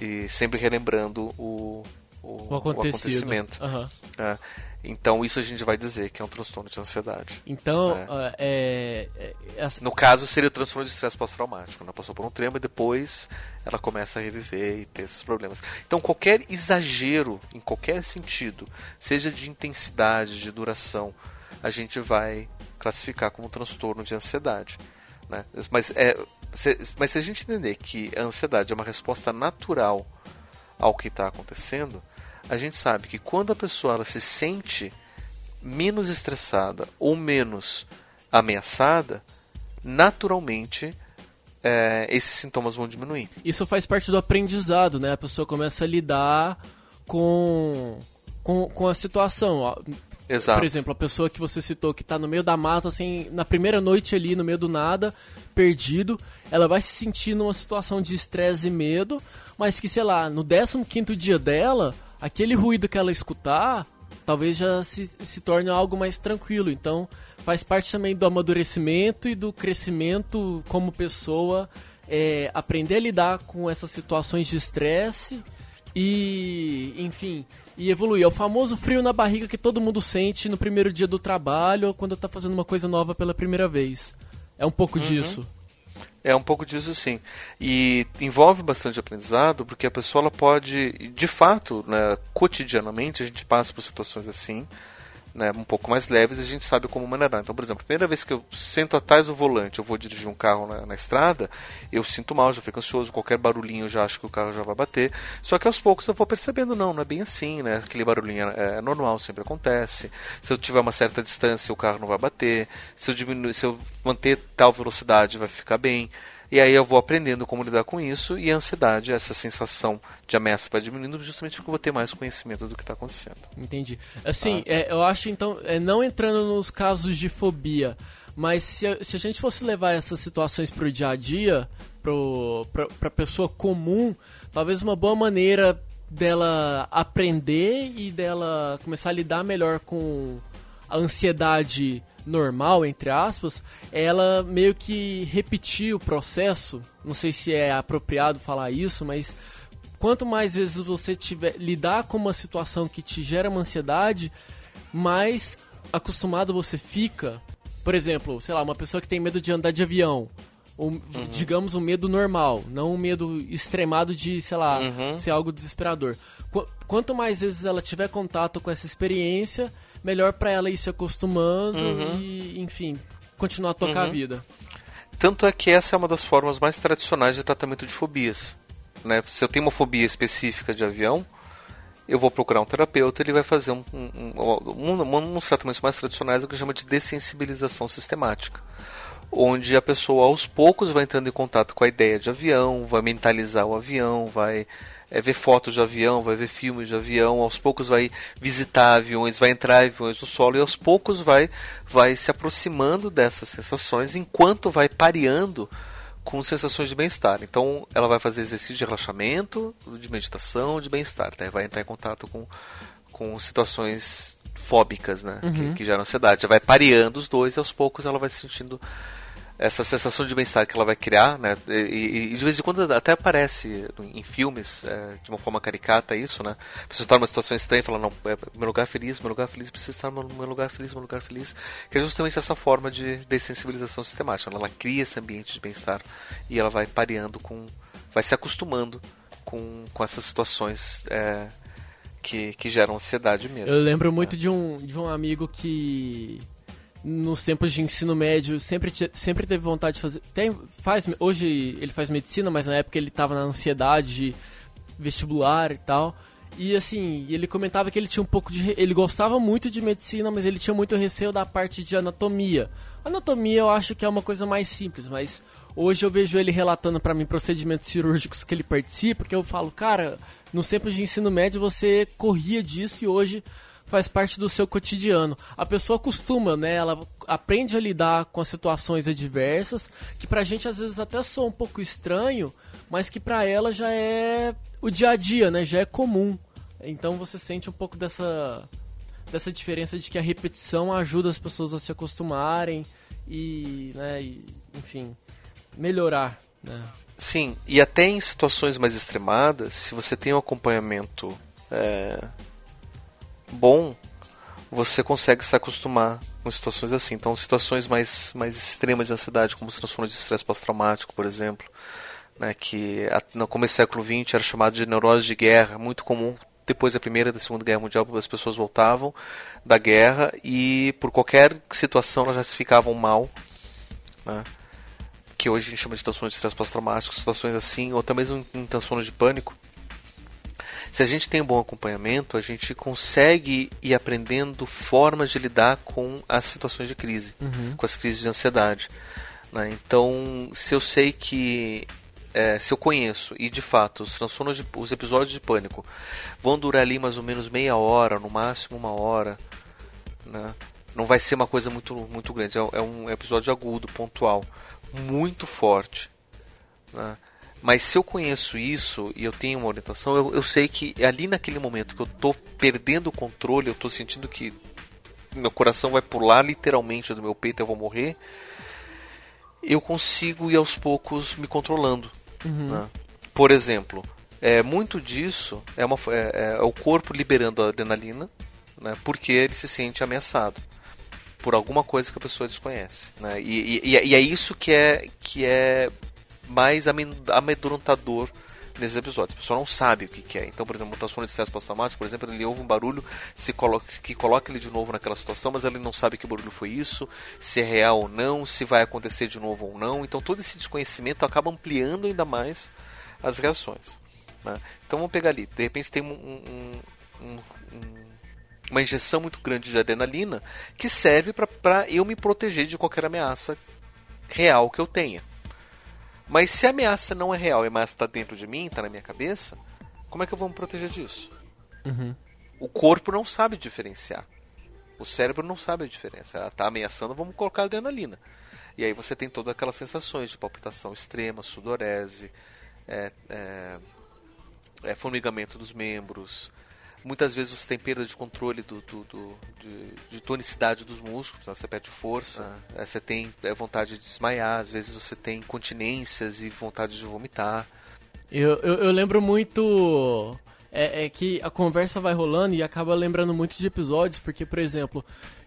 E sempre relembrando o, o, o acontecimento. Uhum. É. Então isso a gente vai dizer que é um transtorno de ansiedade. Então, é. É, é, é no caso seria o transtorno de estresse pós-traumático. Ela passou por um trema e depois ela começa a reviver e ter esses problemas. Então qualquer exagero em qualquer sentido, seja de intensidade, de duração, a gente vai classificar como transtorno de ansiedade. Né? Mas, é, se, mas se a gente entender que a ansiedade é uma resposta natural ao que está acontecendo, a gente sabe que quando a pessoa ela se sente menos estressada ou menos ameaçada, naturalmente é, esses sintomas vão diminuir. Isso faz parte do aprendizado, né? A pessoa começa a lidar com, com, com a situação. Exato. Por exemplo, a pessoa que você citou que está no meio da mata, assim, na primeira noite ali, no meio do nada, perdido, ela vai se sentir numa situação de estresse e medo, mas que, sei lá, no 15 dia dela, aquele ruído que ela escutar, talvez já se, se torne algo mais tranquilo. Então, faz parte também do amadurecimento e do crescimento como pessoa, é, aprender a lidar com essas situações de estresse e, enfim, e evoluir. É o famoso frio na barriga que todo mundo sente no primeiro dia do trabalho ou quando está fazendo uma coisa nova pela primeira vez. É um pouco uhum. disso. É um pouco disso sim. E envolve bastante aprendizado, porque a pessoa ela pode, de fato, né, cotidianamente, a gente passa por situações assim, né, um pouco mais leves, a gente sabe como maneirar. Então, por exemplo, a primeira vez que eu sento atrás do volante, eu vou dirigir um carro na, na, estrada, eu sinto mal, já fico ansioso, qualquer barulhinho eu já acho que o carro já vai bater. Só que aos poucos eu vou percebendo, não, não é bem assim, né? Aquele barulhinho é, é normal, sempre acontece. Se eu tiver uma certa distância, o carro não vai bater. Se eu diminuir, se eu manter tal velocidade, vai ficar bem. E aí eu vou aprendendo como lidar com isso e a ansiedade, essa sensação de ameaça vai diminuindo justamente porque eu vou ter mais conhecimento do que está acontecendo. Entendi. Assim, tá? é, eu acho então, é, não entrando nos casos de fobia, mas se a, se a gente fosse levar essas situações para o dia a dia, para a pessoa comum, talvez uma boa maneira dela aprender e dela começar a lidar melhor com a ansiedade normal, entre aspas, ela meio que repetir o processo. Não sei se é apropriado falar isso, mas quanto mais vezes você tiver lidar com uma situação que te gera uma ansiedade, mais acostumado você fica. Por exemplo, sei lá, uma pessoa que tem medo de andar de avião. uhum. Digamos um medo normal, não um medo extremado de, sei lá, uhum. ser algo desesperador. Qu quanto mais vezes ela tiver contato com essa experiência, melhor para ela ir se acostumando uhum. e, enfim, continuar a tocar uhum. a vida. Tanto é que essa é uma das formas mais tradicionais de tratamento de fobias. Né? Se eu tenho uma fobia específica de avião, eu vou procurar um terapeuta, ele vai fazer um, um, um, um, uns tratamentos mais tradicionais, o que chama de dessensibilização sistemática. Onde a pessoa aos poucos vai entrando em contato com a ideia de avião, vai mentalizar o avião, vai é, ver fotos de avião, vai ver filmes de avião, aos poucos vai visitar aviões, vai entrar aviões no solo e aos poucos vai, vai se aproximando dessas sensações enquanto vai pareando com sensações de bem-estar. Então ela vai fazer exercício de relaxamento, de meditação, de bem-estar. Né? Vai entrar em contato com, com situações fóbicas, né? Uhum. Que, que geram ansiedade. Já vai pareando os dois e aos poucos ela vai se sentindo essa sensação de bem-estar que ela vai criar, né? E, e, de vez em quando até aparece em filmes, é, de uma forma caricata, isso, né? A pessoa está numa situação estranha e fala, não, é meu lugar feliz, meu lugar feliz, precisa estar no meu lugar feliz, meu lugar feliz. Que é justamente essa forma de dessensibilização sistemática. Ela cria esse ambiente de bem-estar e ela vai pareando com. vai se acostumando com, com essas situações. É, que, que geram ansiedade mesmo. Eu lembro muito é. de, um, de um amigo que nos tempos de ensino médio sempre, sempre teve vontade de fazer. Tem, faz, hoje ele faz medicina, mas na época ele estava na ansiedade vestibular e tal. E assim, ele comentava que ele tinha um pouco de. Ele gostava muito de medicina, mas ele tinha muito receio da parte de anatomia. Anatomia eu acho que é uma coisa mais simples, mas hoje eu vejo ele relatando para mim procedimentos cirúrgicos que ele participa, que eu falo, cara, nos tempos de ensino médio você corria disso e hoje faz parte do seu cotidiano. A pessoa acostuma, né? Ela aprende a lidar com as situações adversas, que pra gente às vezes até soa um pouco estranho, mas que pra ela já é o dia a dia, né? Já é comum. Então você sente um pouco dessa dessa diferença de que a repetição ajuda as pessoas a se acostumarem e, né, e, enfim, melhorar, né? Sim, e até em situações mais extremadas, se você tem um acompanhamento é, bom, você consegue se acostumar com situações assim. Então, situações mais, mais extremas de ansiedade, como os transtornos de estresse pós-traumático, por exemplo, né, que no começo do século XX era chamado de neurose de guerra, muito comum depois da Primeira e da Segunda Guerra Mundial, as pessoas voltavam da guerra e por qualquer situação elas já se ficavam mal, né, que hoje a gente chama de transtornos de estresse pós-traumático, situações assim, ou até mesmo em transtornos de pânico, se a gente tem um bom acompanhamento, a gente consegue ir aprendendo formas de lidar com as situações de crise, uhum. com as crises de ansiedade. Né? Então, se eu sei que é, se eu conheço e de fato os transtornos de, os episódios de pânico vão durar ali mais ou menos meia hora, no máximo uma hora, né? não vai ser uma coisa muito muito grande. É, é um episódio agudo, pontual, muito forte. Né? Mas se eu conheço isso e eu tenho uma orientação, eu, eu sei que ali naquele momento que eu estou perdendo o controle, eu estou sentindo que meu coração vai pular literalmente do meu peito, eu vou morrer. Eu consigo ir aos poucos me controlando. Uhum. Né? Por exemplo, é, muito disso é, uma, é, é, o corpo liberando a adrenalina, né, porque ele se sente ameaçado por alguma coisa que a pessoa desconhece. Né? E, e, e, é isso que é, que é mais amedrontador nesses episódios. A pessoa não sabe o que, que é. Então, por exemplo, mutação de estresse pós-traumático, por exemplo, ele ouve um barulho se coloca, que coloca ele de novo naquela situação, mas ele não sabe que barulho foi isso, se é real ou não, se vai acontecer de novo ou não. Então, todo esse desconhecimento acaba ampliando ainda mais as reações. Né? Então, vamos pegar ali. De repente, tem um, um, um, uma injeção muito grande de adrenalina que serve para eu me proteger de qualquer ameaça real que eu tenha. Mas se a ameaça não é real e a ameaça está dentro de mim, está na minha cabeça, como é que eu vou me proteger disso? Uhum. O corpo não sabe diferenciar. O cérebro não sabe a diferença. Ela está ameaçando, vamos colocar adrenalina. E aí você tem todas aquelas sensações de palpitação extrema, sudorese, é, é, é, formigamento dos membros, Muitas vezes você tem perda de controle do, do, do de, de, tonicidade dos músculos, né? você perde força, ah. você tem é, vontade de desmaiar, às vezes você tem continências e vontade de vomitar. Eu, eu, eu lembro muito. É, é, que a conversa vai rolando e acaba lembrando muito de episódios, porque, por exemplo,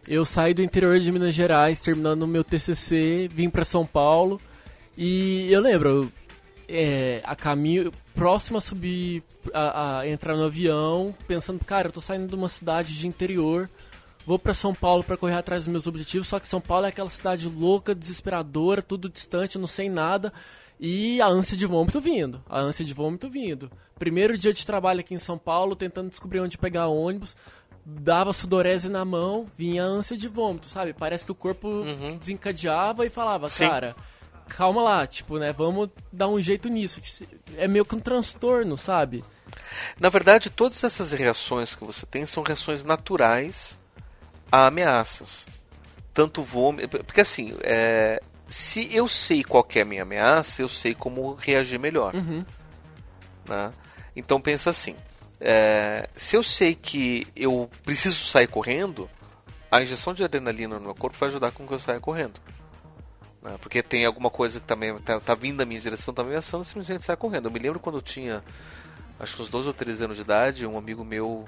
eu saí do interior de Minas Gerais, terminando o meu TCC, vim para São Paulo e eu lembro, é, a caminho, próximo a subir, a, a, entrar no avião, pensando, cara, eu tô saindo de uma cidade de interior, vou para São Paulo para correr atrás dos meus objetivos, só que São Paulo é aquela cidade louca, desesperadora, tudo distante, não sei nada, e a ânsia de vômito vindo, a ânsia de vômito vindo. Primeiro dia de trabalho aqui em São Paulo, tentando descobrir onde pegar ônibus, dava sudorese na mão, vinha a ânsia de vômito, sabe? Parece que o corpo uhum. desencadeava e falava, Sim. cara calma lá, tipo, né? Vamos dar um jeito nisso. É meio que um transtorno, sabe? Na verdade, todas essas reações que você tem são reações naturais a ameaças. Tanto vômito. Porque assim, é, se eu sei qual é a minha ameaça, eu sei como reagir melhor. Uhum. Né? Então pensa assim. É, se eu sei que eu preciso sair correndo, a injeção de adrenalina no meu corpo vai ajudar com que eu saia correndo. Né? Porque tem alguma coisa que também tá, tá vindo na minha direção, tá ameaçando, simplesmente sai correndo. Eu me lembro quando eu tinha, acho que uns 12 ou 13 anos de idade, um amigo meu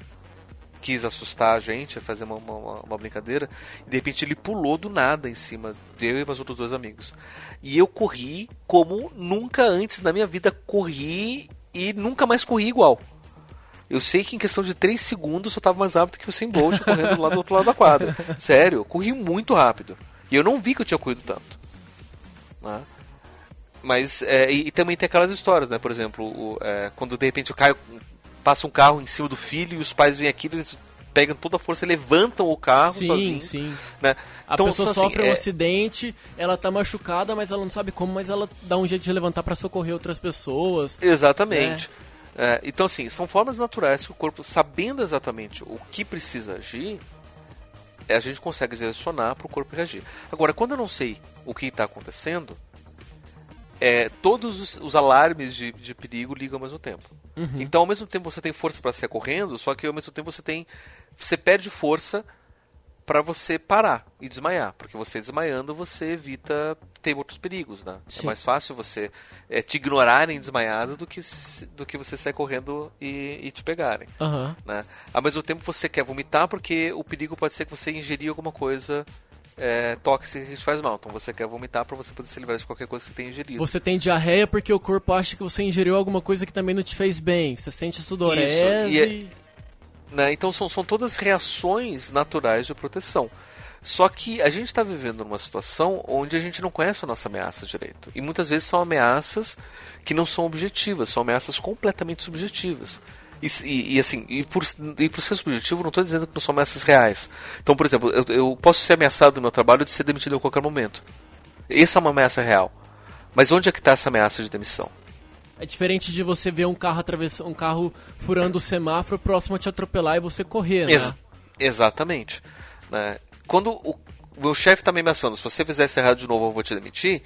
quis assustar a gente, fazer uma, uma, uma, brincadeira, e de repente ele pulou do nada em cima, eu e meus outros dois amigos. E eu corri como nunca antes na minha vida corri e nunca mais corri igual. Eu sei que em questão de 3 segundos eu estava mais rápido que o Sam Bolt correndo lá do outro lado da quadra. Sério, eu corri muito rápido. E eu não vi que eu tinha corrido tanto. Né? Mas, é, e, e, também tem aquelas histórias, né? Por exemplo, o, é, quando de repente o Caio passa um carro em cima do filho e os pais vêm aqui, eles pegam toda a força e levantam o carro sim, sozinho. Sim, né? A então, pessoa assim, sofre um é... acidente, ela tá machucada, mas ela não sabe como, mas ela dá um jeito de levantar para socorrer outras pessoas. Exatamente. Né? É, então, assim, são formas naturais que o corpo, sabendo exatamente o que precisa agir, a gente consegue direcionar para o corpo reagir. Agora, quando eu não sei o que está acontecendo, é, todos os, os alarmes de, de, perigo ligam ao mesmo tempo. Uhum. Então, ao mesmo tempo, você tem força para sair correndo, só que ao mesmo tempo você tem. Você perde força para você parar e desmaiar, porque você desmaiando você evita ter outros perigos, né? É Sim. É mais fácil você é, te ignorarem desmaiado do que, do que você sair correndo e, e te pegarem, uhum. né? Ao mesmo tempo você quer vomitar porque o perigo pode ser que você ingerir alguma coisa é, tóxica que te faz mal. Então você quer vomitar para você poder se livrar de qualquer coisa que você tenha ingerido. Você tem diarreia porque o corpo acha que você ingeriu alguma coisa que também não te fez bem. Você sente sudorese. Isso. E, é né? Então são, são todas reações naturais de proteção. Só que a gente está vivendo numa situação onde a gente não conhece a nossa ameaça direito. E muitas vezes são ameaças que não são objetivas, são ameaças completamente subjetivas. E, e, e assim, e por, e por ser subjetivo, não estou dizendo que não são ameaças reais. Então, por exemplo, eu, eu posso ser ameaçado no meu trabalho de ser demitido a qualquer momento. Essa é uma ameaça real. Mas onde é que está essa ameaça de demissão? É diferente de você ver um carro atravessando, um carro furando o semáforo próximo a te atropelar e você correr, né? Ex exatamente. Né? Quando o meu chefe está me ameaçando, se você fizer isso errado de novo, eu vou te demitir.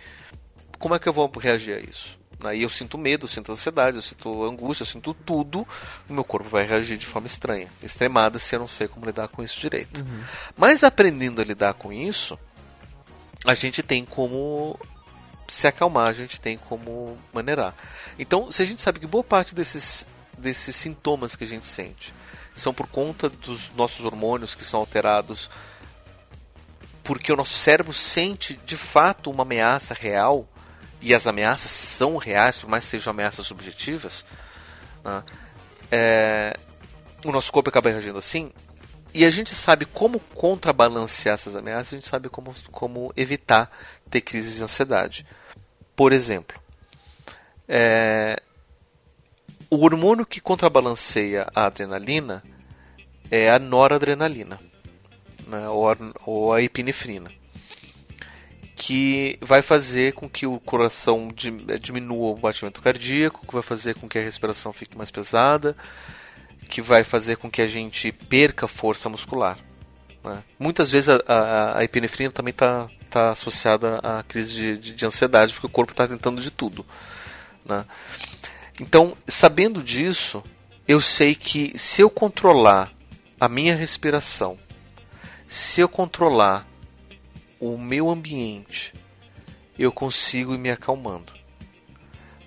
Como é que eu vou reagir a isso? Aí eu sinto medo, eu sinto ansiedade, eu sinto angústia, eu sinto tudo. O meu corpo vai reagir de forma estranha, extremada, se eu não sei como lidar com isso direito. Uhum. Mas aprendendo a lidar com isso, a gente tem como se acalmar, a gente tem como maneirar. Então, se a gente sabe que boa parte desses, desses sintomas que a gente sente são por conta dos nossos hormônios que são alterados, porque o nosso cérebro sente de fato uma ameaça real, e as ameaças são reais, por mais que sejam ameaças subjetivas, né? é, o nosso corpo acaba reagindo assim, e a gente sabe como contrabalancear essas ameaças, a gente sabe como, como evitar ter crises de ansiedade. Por exemplo, é, o hormônio que contrabalanceia a adrenalina é a noradrenalina, né, ou, a, ou a epinefrina, que vai fazer com que o coração diminua o batimento cardíaco, que vai fazer com que a respiração fique mais pesada, que vai fazer com que a gente perca força muscular. Né? Muitas vezes a, a, a epinefrina também está tá associada à crise de, de, de, ansiedade, porque o corpo está tentando de tudo. Né? Então, sabendo disso, eu sei que se eu controlar a minha respiração, se eu controlar o meu ambiente, eu consigo ir me acalmando.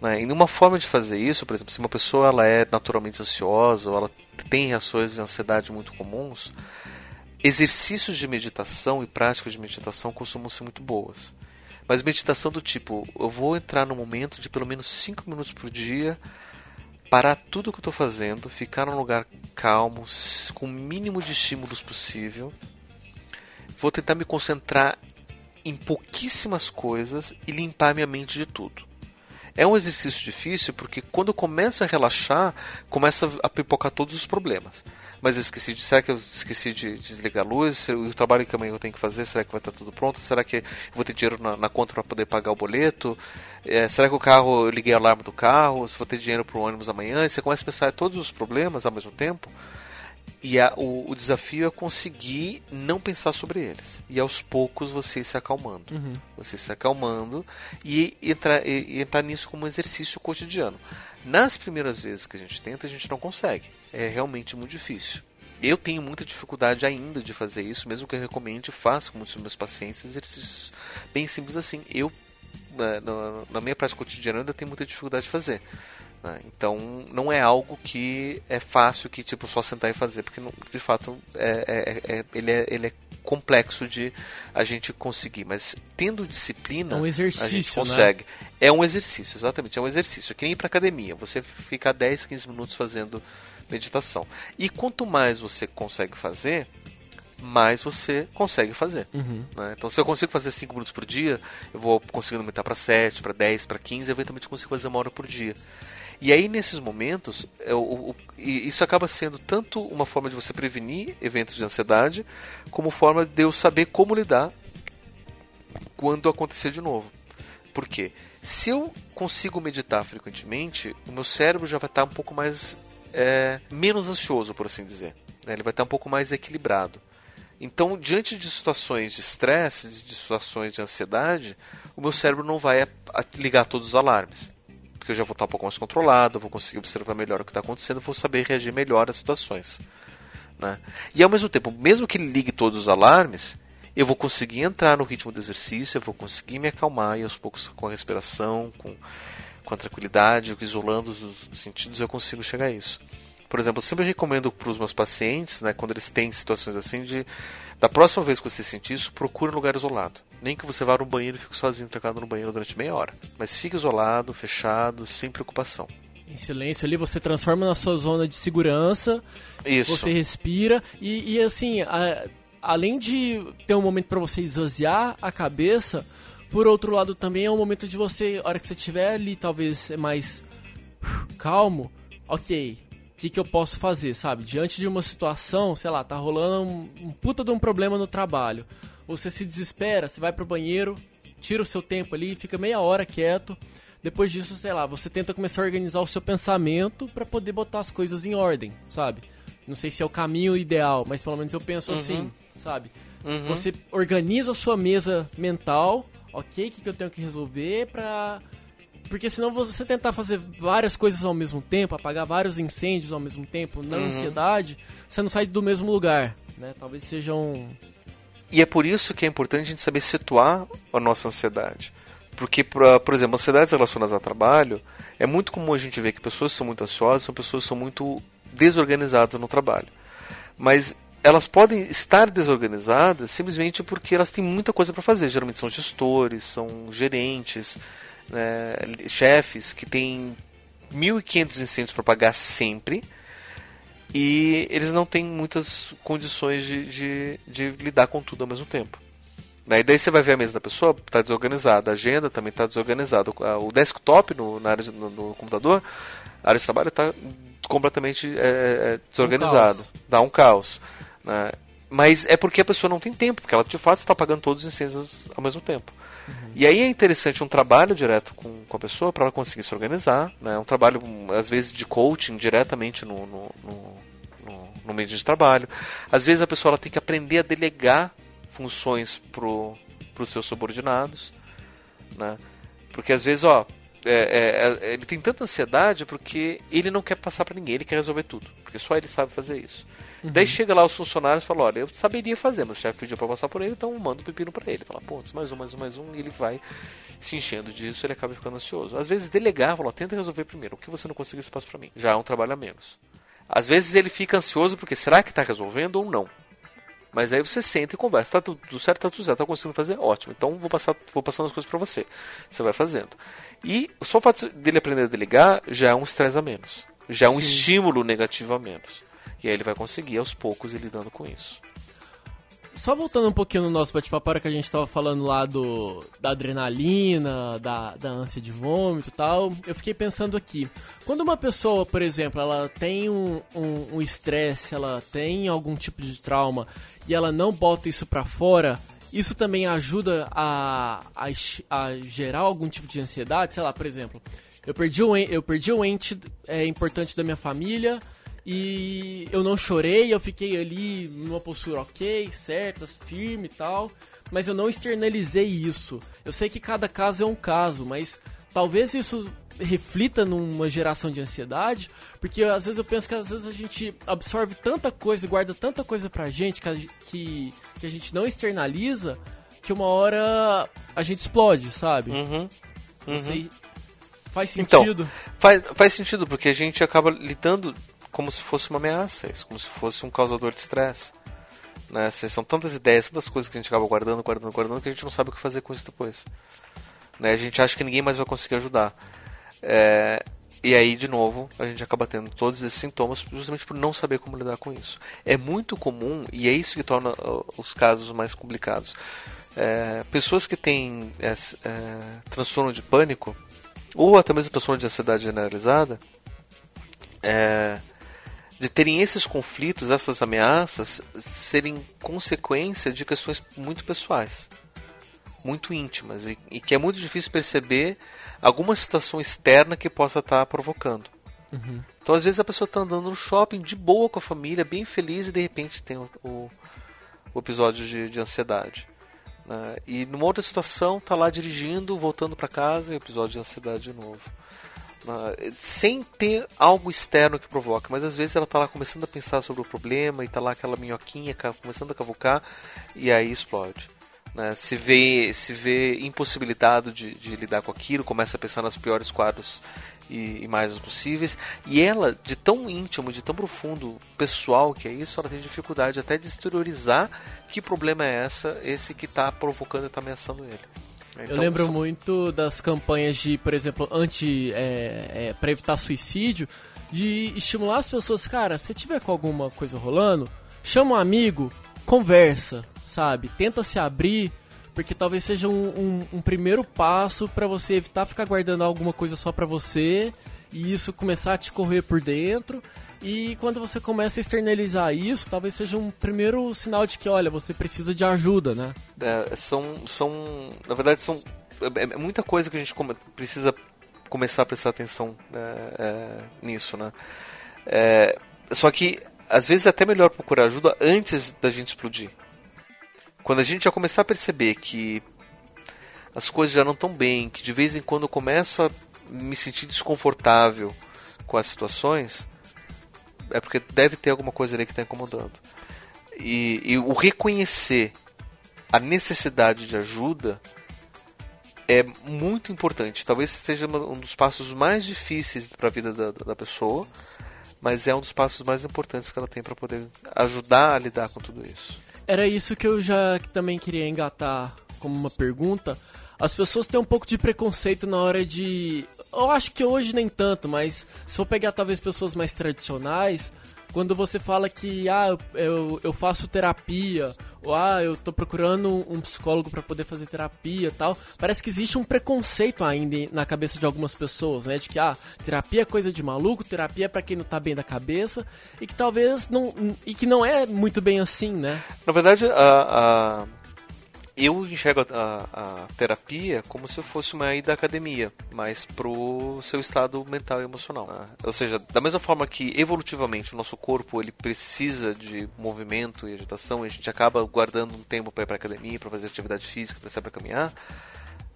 Né? E uma forma de fazer isso, por exemplo, se uma pessoa ela é naturalmente ansiosa ou ela tem reações de ansiedade muito comuns, exercícios de meditação e práticas de meditação costumam ser muito boas. Mas meditação do tipo, eu vou entrar no momento de pelo menos 5 minutos por dia, parar tudo que eu estou fazendo, ficar num lugar calmo, com o mínimo de estímulos possível. Vou tentar me concentrar em pouquíssimas coisas e limpar minha mente de tudo. É um exercício difícil porque quando eu começo a relaxar, começa a pipocar todos os problemas. Mas eu esqueci de. Será que eu esqueci de, desligar a luz? O trabalho que amanhã eu tenho que fazer, será que vai estar tudo pronto? Será que eu vou ter dinheiro na, na conta para poder pagar o boleto? É, será que o carro, eu liguei o alarme do carro? Se vou ter dinheiro para o ônibus amanhã? E você começa a pensar em todos os problemas ao mesmo tempo. E a, o, o, desafio é conseguir não pensar sobre eles. E aos poucos você se acalmando. Uhum. Você se acalmando e entrar, e, e entrar nisso como um exercício cotidiano. Nas primeiras vezes que a gente tenta, a gente não consegue. É realmente muito difícil. Eu tenho muita dificuldade ainda de fazer isso, mesmo que eu recomende, faça com muitos dos meus pacientes exercícios bem simples assim. Eu, na, na minha prática cotidiana, ainda tenho muita dificuldade de fazer. Né? Então não é algo que é fácil que tipo só sentar e fazer, porque de fato é, é, é, ele, é, ele é complexo de a gente conseguir. Mas tendo disciplina, é um exercício, a gente consegue. Né? É um exercício, exatamente, é um exercício. É que nem ir para academia, você fica 10, 15 minutos fazendo meditação. E quanto mais você consegue fazer, mais você consegue fazer. Uhum. Né? Então, se eu consigo fazer 5 minutos por dia, eu vou conseguindo aumentar para 7, para 10, para 15, eventualmente consigo fazer uma hora por dia. E aí, nesses momentos, é, o, o, isso acaba sendo tanto uma forma de você prevenir eventos de ansiedade, como forma de eu saber como lidar quando acontecer de novo. Por quê? Se eu consigo meditar frequentemente, o meu cérebro já vai estar um pouco mais. É, menos ansioso, por assim dizer. Né? Ele vai estar um pouco mais equilibrado. Então, diante de situações de estresse, de situações de ansiedade, o meu cérebro não vai ligar todos os alarmes porque eu já vou estar um pouco mais controlado, vou conseguir observar melhor o que está acontecendo, vou saber reagir melhor às situações. Né? E ao mesmo tempo, mesmo que ligue todos os alarmes, eu vou conseguir entrar no ritmo do exercício, eu vou conseguir me acalmar e aos poucos com a respiração, com, com a tranquilidade, isolando os, os sentidos, eu consigo chegar a isso. Por exemplo, eu sempre recomendo para os meus pacientes, né, quando eles têm situações assim, de da próxima vez que você sentir isso, procure um lugar isolado. Nem que você vá no banheiro e fique sozinho trancado no banheiro durante meia hora. Mas fique isolado, fechado, sem preocupação. Em silêncio ali, você transforma na sua zona de segurança. Isso. Você respira. E, e assim, a, além de ter um momento para você esvaziar a cabeça, por outro lado também é um momento de você, a hora que você estiver ali, talvez mais calmo, ok, o que, que eu posso fazer, sabe? Diante de uma situação, sei lá, tá rolando um, um puta de um problema no trabalho. Você se desespera, você vai pro banheiro, tira o seu tempo ali, fica meia hora quieto. Depois disso, sei lá, você tenta começar a organizar o seu pensamento para poder botar as coisas em ordem, sabe? Não sei se é o caminho ideal, mas pelo menos eu penso uhum. assim sabe? Uhum. Você organiza a sua mesa mental, ok, o que, que eu tenho que resolver pra. Porque senão você tentar fazer várias coisas ao mesmo tempo, apagar vários incêndios ao mesmo tempo, na uhum. ansiedade, você não sai do mesmo lugar, né? Talvez seja um... E é por isso que é importante a gente saber situar a nossa ansiedade. Porque, por exemplo, ansiedades relacionadas ao trabalho, é muito comum a gente ver que pessoas são muito ansiosas são pessoas que são muito desorganizadas no trabalho. Mas elas podem estar desorganizadas simplesmente porque elas têm muita coisa para fazer. Geralmente são gestores, são gerentes, né, chefes que têm 1.500 incêndios para pagar sempre e eles não têm muitas condições de, de, de, lidar com tudo ao mesmo tempo. Né, daí você vai ver a mesa da pessoa, está desorganizada, a agenda também está desorganizada, o desktop no, na área de, no, no computador, a área de trabalho está completamente é, é desorganizado, um dá um caos. Né? Mas é porque a pessoa não tem tempo, porque ela de fato está pagando todos os incêndios ao mesmo tempo. Uhum. E aí é interessante um trabalho direto com, com a pessoa para ela conseguir se organizar, né? um trabalho, às vezes, de coaching diretamente no, no, no, no, meio de trabalho. Às vezes a pessoa ela tem que aprender a delegar funções para os seus subordinados. Né? Porque às vezes, ó, é, é, é, ele tem tanta ansiedade porque ele não quer passar para ninguém, ele quer resolver tudo, porque só ele sabe fazer isso. Uhum. Daí chega lá os funcionários e fala, olha, eu saberia fazer, mas o chefe pediu para passar por ele, então manda o pepino para ele. Fala, pô, mais um, mais um, mais um, e ele vai se enchendo disso, ele acaba ficando ansioso. Às vezes delegar, fala, tenta resolver primeiro, o que você não conseguir, você passa para mim. Já é um trabalho a menos. Às vezes ele fica ansioso porque será que está resolvendo ou não? Mas aí você senta e conversa. Tá tudo certo, tá tudo certo, tá conseguindo fazer? Ótimo. Então vou passar, vou passando as coisas para você. Você vai fazendo. E só o fato dele aprender a delegar já é um estresse a menos. Já é um Sim. estímulo negativo a menos. E aí ele vai conseguir aos poucos ir lidando com isso. Só voltando um pouquinho no nosso bate-papo, que a gente tava falando lá do, da adrenalina, da, da ânsia de vômito e tal, eu fiquei pensando aqui. Quando uma pessoa, por exemplo, ela tem um estresse, um, um ela tem algum tipo de trauma e ela não bota isso pra fora, isso também ajuda a, a, a gerar algum tipo de ansiedade? Sei lá, por exemplo, eu perdi um, eu perdi um ente é, importante da minha família e eu não chorei, eu fiquei ali numa postura ok, certa, firme e tal, mas eu não externalizei isso. Eu sei que cada caso é um caso, mas talvez isso reflita numa geração de ansiedade, porque às vezes eu penso que às vezes a gente absorve tanta coisa, guarda tanta coisa pra gente que que a gente não externaliza, que uma hora a gente explode, sabe? Uhum. Uhum. Sei, faz então, sentido? Então, faz, faz sentido, porque a gente acaba lidando como se fosse uma ameaça, isso, como se fosse um causador de estresse. Né? Assim, são tantas ideias, tantas coisas que a gente acaba guardando, guardando, guardando, que a gente não sabe o que fazer com isso depois. Né? A gente acha que ninguém mais vai conseguir ajudar. É, e aí, de novo, a gente acaba tendo todos esses sintomas justamente por não saber como lidar com isso. É muito comum, e é isso que torna os casos mais complicados. É, pessoas que têm é, é, transtorno de pânico, ou até mesmo transtorno de ansiedade generalizada, é, de terem esses conflitos, essas ameaças, serem consequência de questões muito pessoais, muito íntimas, e, e que é muito difícil perceber alguma situação externa que possa estar provocando. Uhum. Então, às vezes, a pessoa está andando no shopping de boa com a família, bem feliz, e de repente tem o, o, o episódio de, de ansiedade. Né? E numa outra situação, está lá dirigindo, voltando para casa, e episódio de ansiedade de novo. Né, sem ter algo externo que provoque, mas às vezes ela está lá começando a pensar sobre o problema e está lá aquela minhoquinha começando a cavucar e aí explode. Né? Se vê se vê impossibilitado de, de, lidar com aquilo, começa a pensar nas piores quadros e imagens possíveis. E ela, de tão íntimo, de tão profundo, pessoal que é isso, ela tem dificuldade até de exteriorizar que problema é essa, esse que está provocando e está ameaçando ele. Então, eu lembro são... muito das campanhas de, por exemplo, anti é, é, para evitar suicídio, de estimular as pessoas, cara, se tiver com alguma coisa rolando, chama um amigo, conversa, sabe? Tenta se abrir, porque talvez seja um, um, um primeiro passo para você evitar ficar guardando alguma coisa só para você e isso começar a te correr por dentro. E quando você começa a externalizar isso, talvez seja um primeiro sinal de que, olha, você precisa de ajuda, né? É, são, são, na verdade, são é, é muita coisa que a gente precisa começar a prestar atenção é, é, nisso, né? É, só que às vezes é até melhor procurar ajuda antes da gente explodir. Quando a gente já começar a perceber que as coisas já não estão bem, que de vez em quando eu começo a me sentir desconfortável com as situações, é porque deve ter alguma coisa ali que está incomodando. E, e, o reconhecer a necessidade de ajuda é muito importante. Talvez seja um dos passos mais difíceis para a vida da, da pessoa, mas é um dos passos mais importantes que ela tem para poder ajudar a lidar com tudo isso. Era isso que eu já também queria engatar como uma pergunta. As pessoas têm um pouco de preconceito na hora de eu acho que hoje nem tanto, mas se for pegar talvez pessoas mais tradicionais, quando você fala que ah, eu, eu faço terapia, ou ah, eu tô procurando um psicólogo para poder fazer terapia tal, parece que existe um preconceito ainda na cabeça de algumas pessoas, né? De que ah, terapia é coisa de maluco, terapia é pra quem não tá bem da cabeça, e que talvez não. e que não é muito bem assim, né? Na verdade, a. a eu enxergo a, a, terapia como se fosse uma ida à academia, mas pro seu estado mental e emocional. Né? Ou seja, da mesma forma que evolutivamente o nosso corpo ele precisa de movimento e agitação, e a gente acaba guardando um tempo para ir para academia, para fazer atividade física, para sair para caminhar,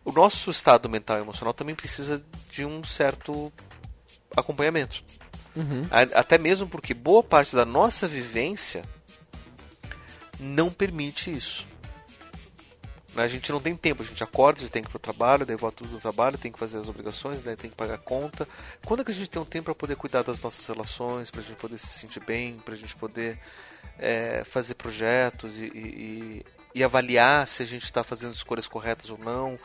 o nosso estado mental e emocional também precisa de um certo acompanhamento. Uhum. Até mesmo porque boa parte da nossa vivência não permite isso. A gente não tem tempo, a gente acorda, a gente tem que ir pro trabalho, daí volta tudo do trabalho, tem que fazer as obrigações, daí tem que pagar a conta. Quando é que a gente tem um tempo para poder cuidar das nossas relações, para a gente poder se sentir bem, para a gente poder é, fazer projetos e, e, e, avaliar se a gente está fazendo escolhas corretas ou não,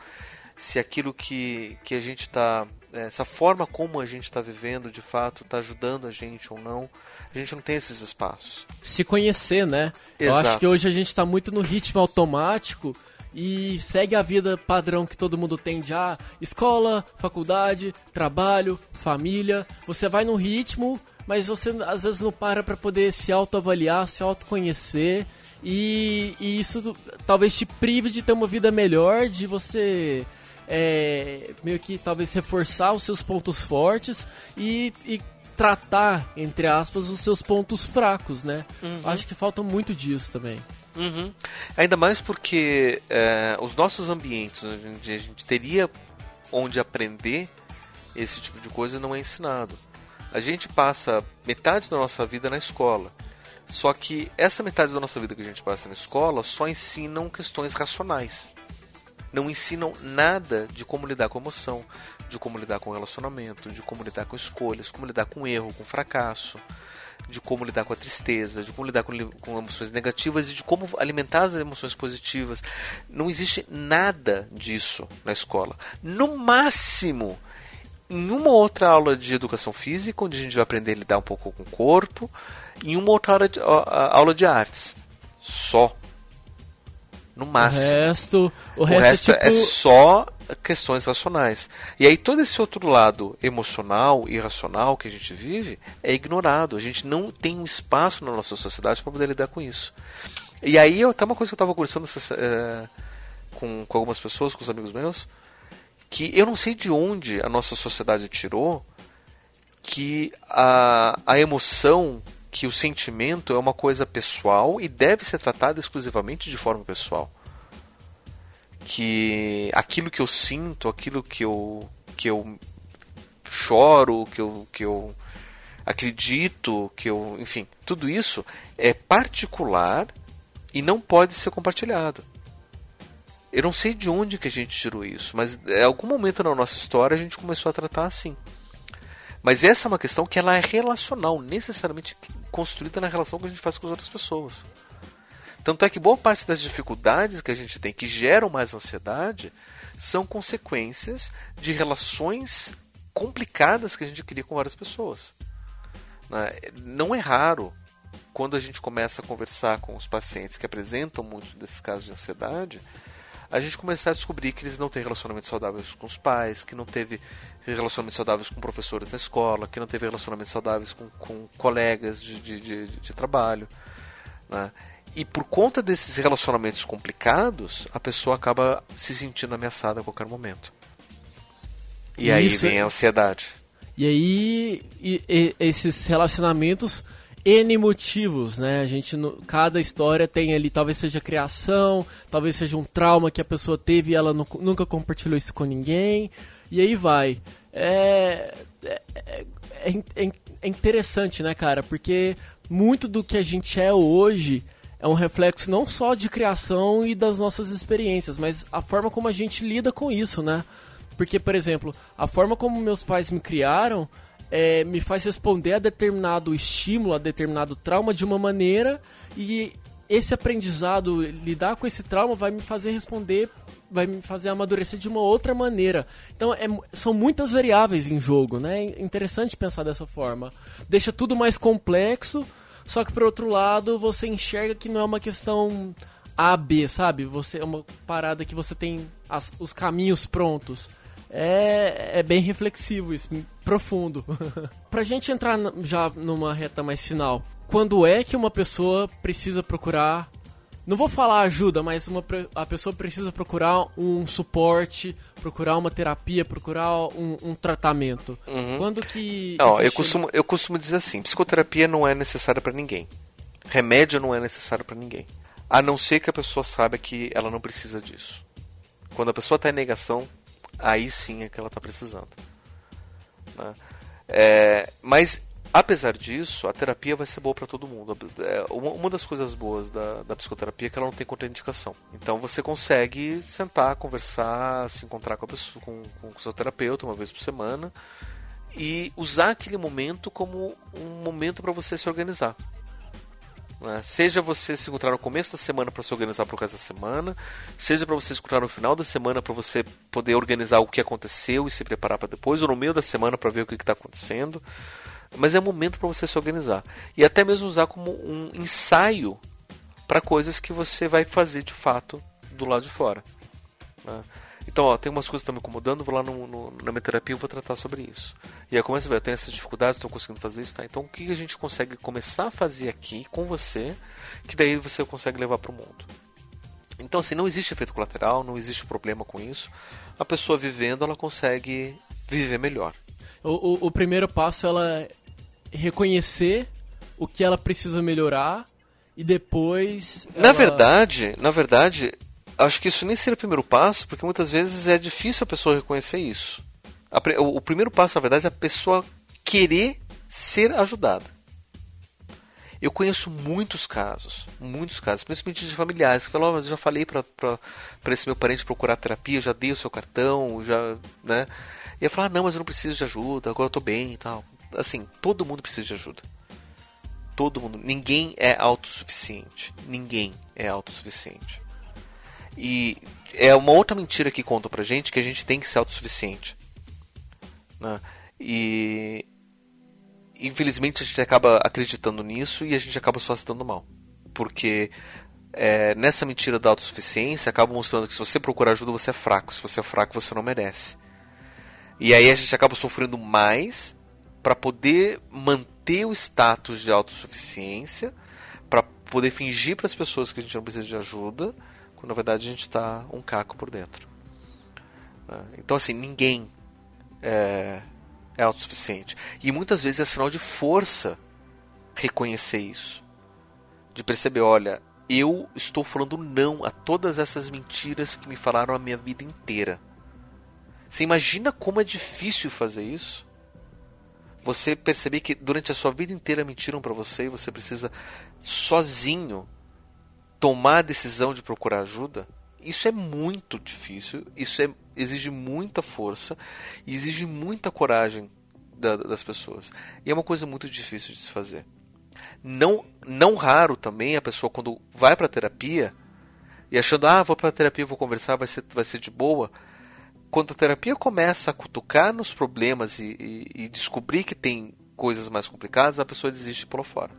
se aquilo que, que a gente está é, essa forma como a gente está vivendo de fato está ajudando a gente ou não. A gente não tem esses espaços. Se conhecer, né? Exato. Eu acho que hoje a gente está muito no ritmo automático e segue a vida padrão que todo mundo tem já, escola, faculdade, trabalho, família. Você vai no ritmo, mas você às vezes não para para poder se autoavaliar, se autoconhecer. E, e isso talvez te prive de ter uma vida melhor, de você é, meio que talvez reforçar os seus pontos fortes e, e tratar, entre aspas, os seus pontos fracos, né? Uhum. Acho que falta muito disso também. Uhum. Ainda mais porque é, os nossos ambientes, onde a gente teria onde aprender esse tipo de coisa, não é ensinado. A gente passa metade da nossa vida na escola. Só que essa metade da nossa vida que a gente passa na escola só ensinam questões racionais. Não ensinam nada de como lidar com emoção, de como lidar com relacionamento, de como lidar com escolhas, como lidar com erro, com fracasso de como lidar com a tristeza, de como lidar com, com emoções negativas e de como alimentar as emoções positivas. Não existe nada disso na escola. No máximo, em uma outra aula de educação física, onde a gente vai aprender a lidar um pouco com o corpo, em uma outra aula de, aula de artes. Só. No máximo. O resto, o, o resto, resto é, tipo... é só questões racionais. E aí todo esse outro lado emocional e racional que a gente vive é ignorado. A gente não tem um espaço na nossa sociedade para poder lidar com isso. E aí até uma coisa que eu estava conversando essa, é, com, com algumas pessoas, com os amigos meus, que eu não sei de onde a nossa sociedade tirou que a, a emoção, que o sentimento é uma coisa pessoal e deve ser tratada exclusivamente de forma pessoal que aquilo que eu sinto, aquilo que eu que eu choro, que eu, que eu acredito, que eu, enfim, tudo isso é particular e não pode ser compartilhado. Eu não sei de onde que a gente tirou isso, mas em algum momento na nossa história a gente começou a tratar assim. Mas essa é uma questão que ela é relacional, necessariamente construída na relação que a gente faz com as outras pessoas. Tanto é que boa parte das dificuldades que a gente tem que geram mais ansiedade são consequências de relações complicadas que a gente cria com várias pessoas. Né? Não é raro quando a gente começa a conversar com os pacientes que apresentam muitos desses casos de ansiedade, a gente começar a descobrir que eles não têm relacionamentos saudáveis com os pais, que não teve relacionamentos saudáveis com professores na escola, que não teve relacionamentos saudáveis com, com colegas de, de, de, de trabalho. Né? E por conta desses relacionamentos complicados, a pessoa acaba se sentindo ameaçada a qualquer momento. E, e aí vem a ansiedade. E aí, e, e, esses relacionamentos N motivos, né? A gente, cada história tem ali, talvez seja criação, talvez seja um trauma que a pessoa teve e ela nunca compartilhou isso com ninguém, e aí vai. É, é, é, é, é interessante, né, cara? Porque muito do que a gente é hoje é um reflexo não só de criação e das nossas experiências, mas a forma como a gente lida com isso, né? Porque, por exemplo, a forma como meus pais me criaram é, me faz responder a determinado estímulo, a determinado trauma de uma maneira e esse aprendizado, lidar com esse trauma vai me fazer responder, vai me fazer amadurecer de uma outra maneira. Então é, são muitas variáveis em jogo, né? É interessante pensar dessa forma. Deixa tudo mais complexo, só que por outro lado você enxerga que não é uma questão A, B, sabe? Você é uma parada que você tem as, os caminhos prontos é, é bem reflexivo isso, profundo. pra gente entrar já numa reta mais final, quando é que uma pessoa precisa procurar não vou falar ajuda, mas uma, a pessoa precisa procurar um suporte, procurar uma terapia, procurar um, um tratamento. Uhum. Quando que. Não, existe... eu, costumo, eu costumo dizer assim: psicoterapia não é necessária para ninguém. Remédio não é necessário para ninguém. A não ser que a pessoa saiba que ela não precisa disso. Quando a pessoa está em negação, aí sim é que ela está precisando. Né? É, mas apesar disso, a terapia vai ser boa para todo mundo. É, uma, das coisas boas da, da, psicoterapia é que ela não tem contraindicação. Então você consegue sentar, conversar, se encontrar com, a pessoa, com, com o seu terapeuta uma vez por semana e usar aquele momento como um momento para você se organizar. Né? Seja você se encontrar no começo da semana para se organizar para o resto da semana, seja para você se encontrar no final da semana para você poder organizar o que aconteceu e se preparar para depois, ou no meio da semana para ver o que está acontecendo. Mas é momento para você se organizar. E até mesmo usar como um ensaio para coisas que você vai fazer de fato do lado de fora. Né? Então, ó, tem umas coisas que estão me incomodando, vou lá no, no, na minha terapia e vou tratar sobre isso. E aí começa a ver, eu tenho essas dificuldades, estou conseguindo fazer isso, tá? Então, o que a gente consegue começar a fazer aqui com você, que daí você consegue levar para o mundo. Então, assim, não existe efeito colateral, não existe problema com isso. A pessoa vivendo, ela consegue viver melhor. O, o, o primeiro passo, ela reconhecer o que ela precisa melhorar e depois. Na ela... verdade, na verdade, acho que isso nem seria o primeiro passo, porque muitas vezes é difícil a pessoa reconhecer isso. o primeiro passo, na verdade, é a pessoa querer ser ajudada. Eu conheço muitos casos, muitos casos, principalmente de familiares, que falam, oh, mas eu já falei para esse meu parente procurar terapia, já dei o seu cartão, já, né? E eu falo, ah, não, mas eu não preciso de ajuda, agora eu tô bem e tal. Assim, todo mundo precisa de ajuda. Todo mundo. Ninguém é autossuficiente. Ninguém é autossuficiente. E é uma outra mentira que conta pra gente que a gente tem que ser autossuficiente. Né? E infelizmente a gente acaba acreditando nisso e a gente acaba só se dando mal. Porque é, nessa mentira da autossuficiência acaba mostrando que se você procurar ajuda você é fraco, se você é fraco você não merece. E aí a gente acaba sofrendo mais para poder manter o status de autossuficiência, para poder fingir para as pessoas que a gente não precisa de ajuda quando na verdade a gente está um caco por dentro. Né? Então, assim, ninguém é, é autossuficiente. E muitas vezes é sinal de força reconhecer isso. De perceber, olha, eu estou falando não a todas essas mentiras que me falaram a minha vida inteira. Você imagina como é difícil fazer isso? Você perceber que durante a sua vida inteira mentiram para você e você precisa sozinho tomar a decisão de procurar ajuda, isso é muito difícil, isso é, exige muita força e exige muita coragem da, das pessoas. E é uma coisa muito difícil de se fazer. Não, não raro também a pessoa quando vai para terapia e achando, ah, vou para terapia, vou conversar, vai ser, vai ser de boa. Quando a terapia começa a cutucar nos problemas e, e, e descobrir que tem coisas mais complicadas, a pessoa desiste pula fora.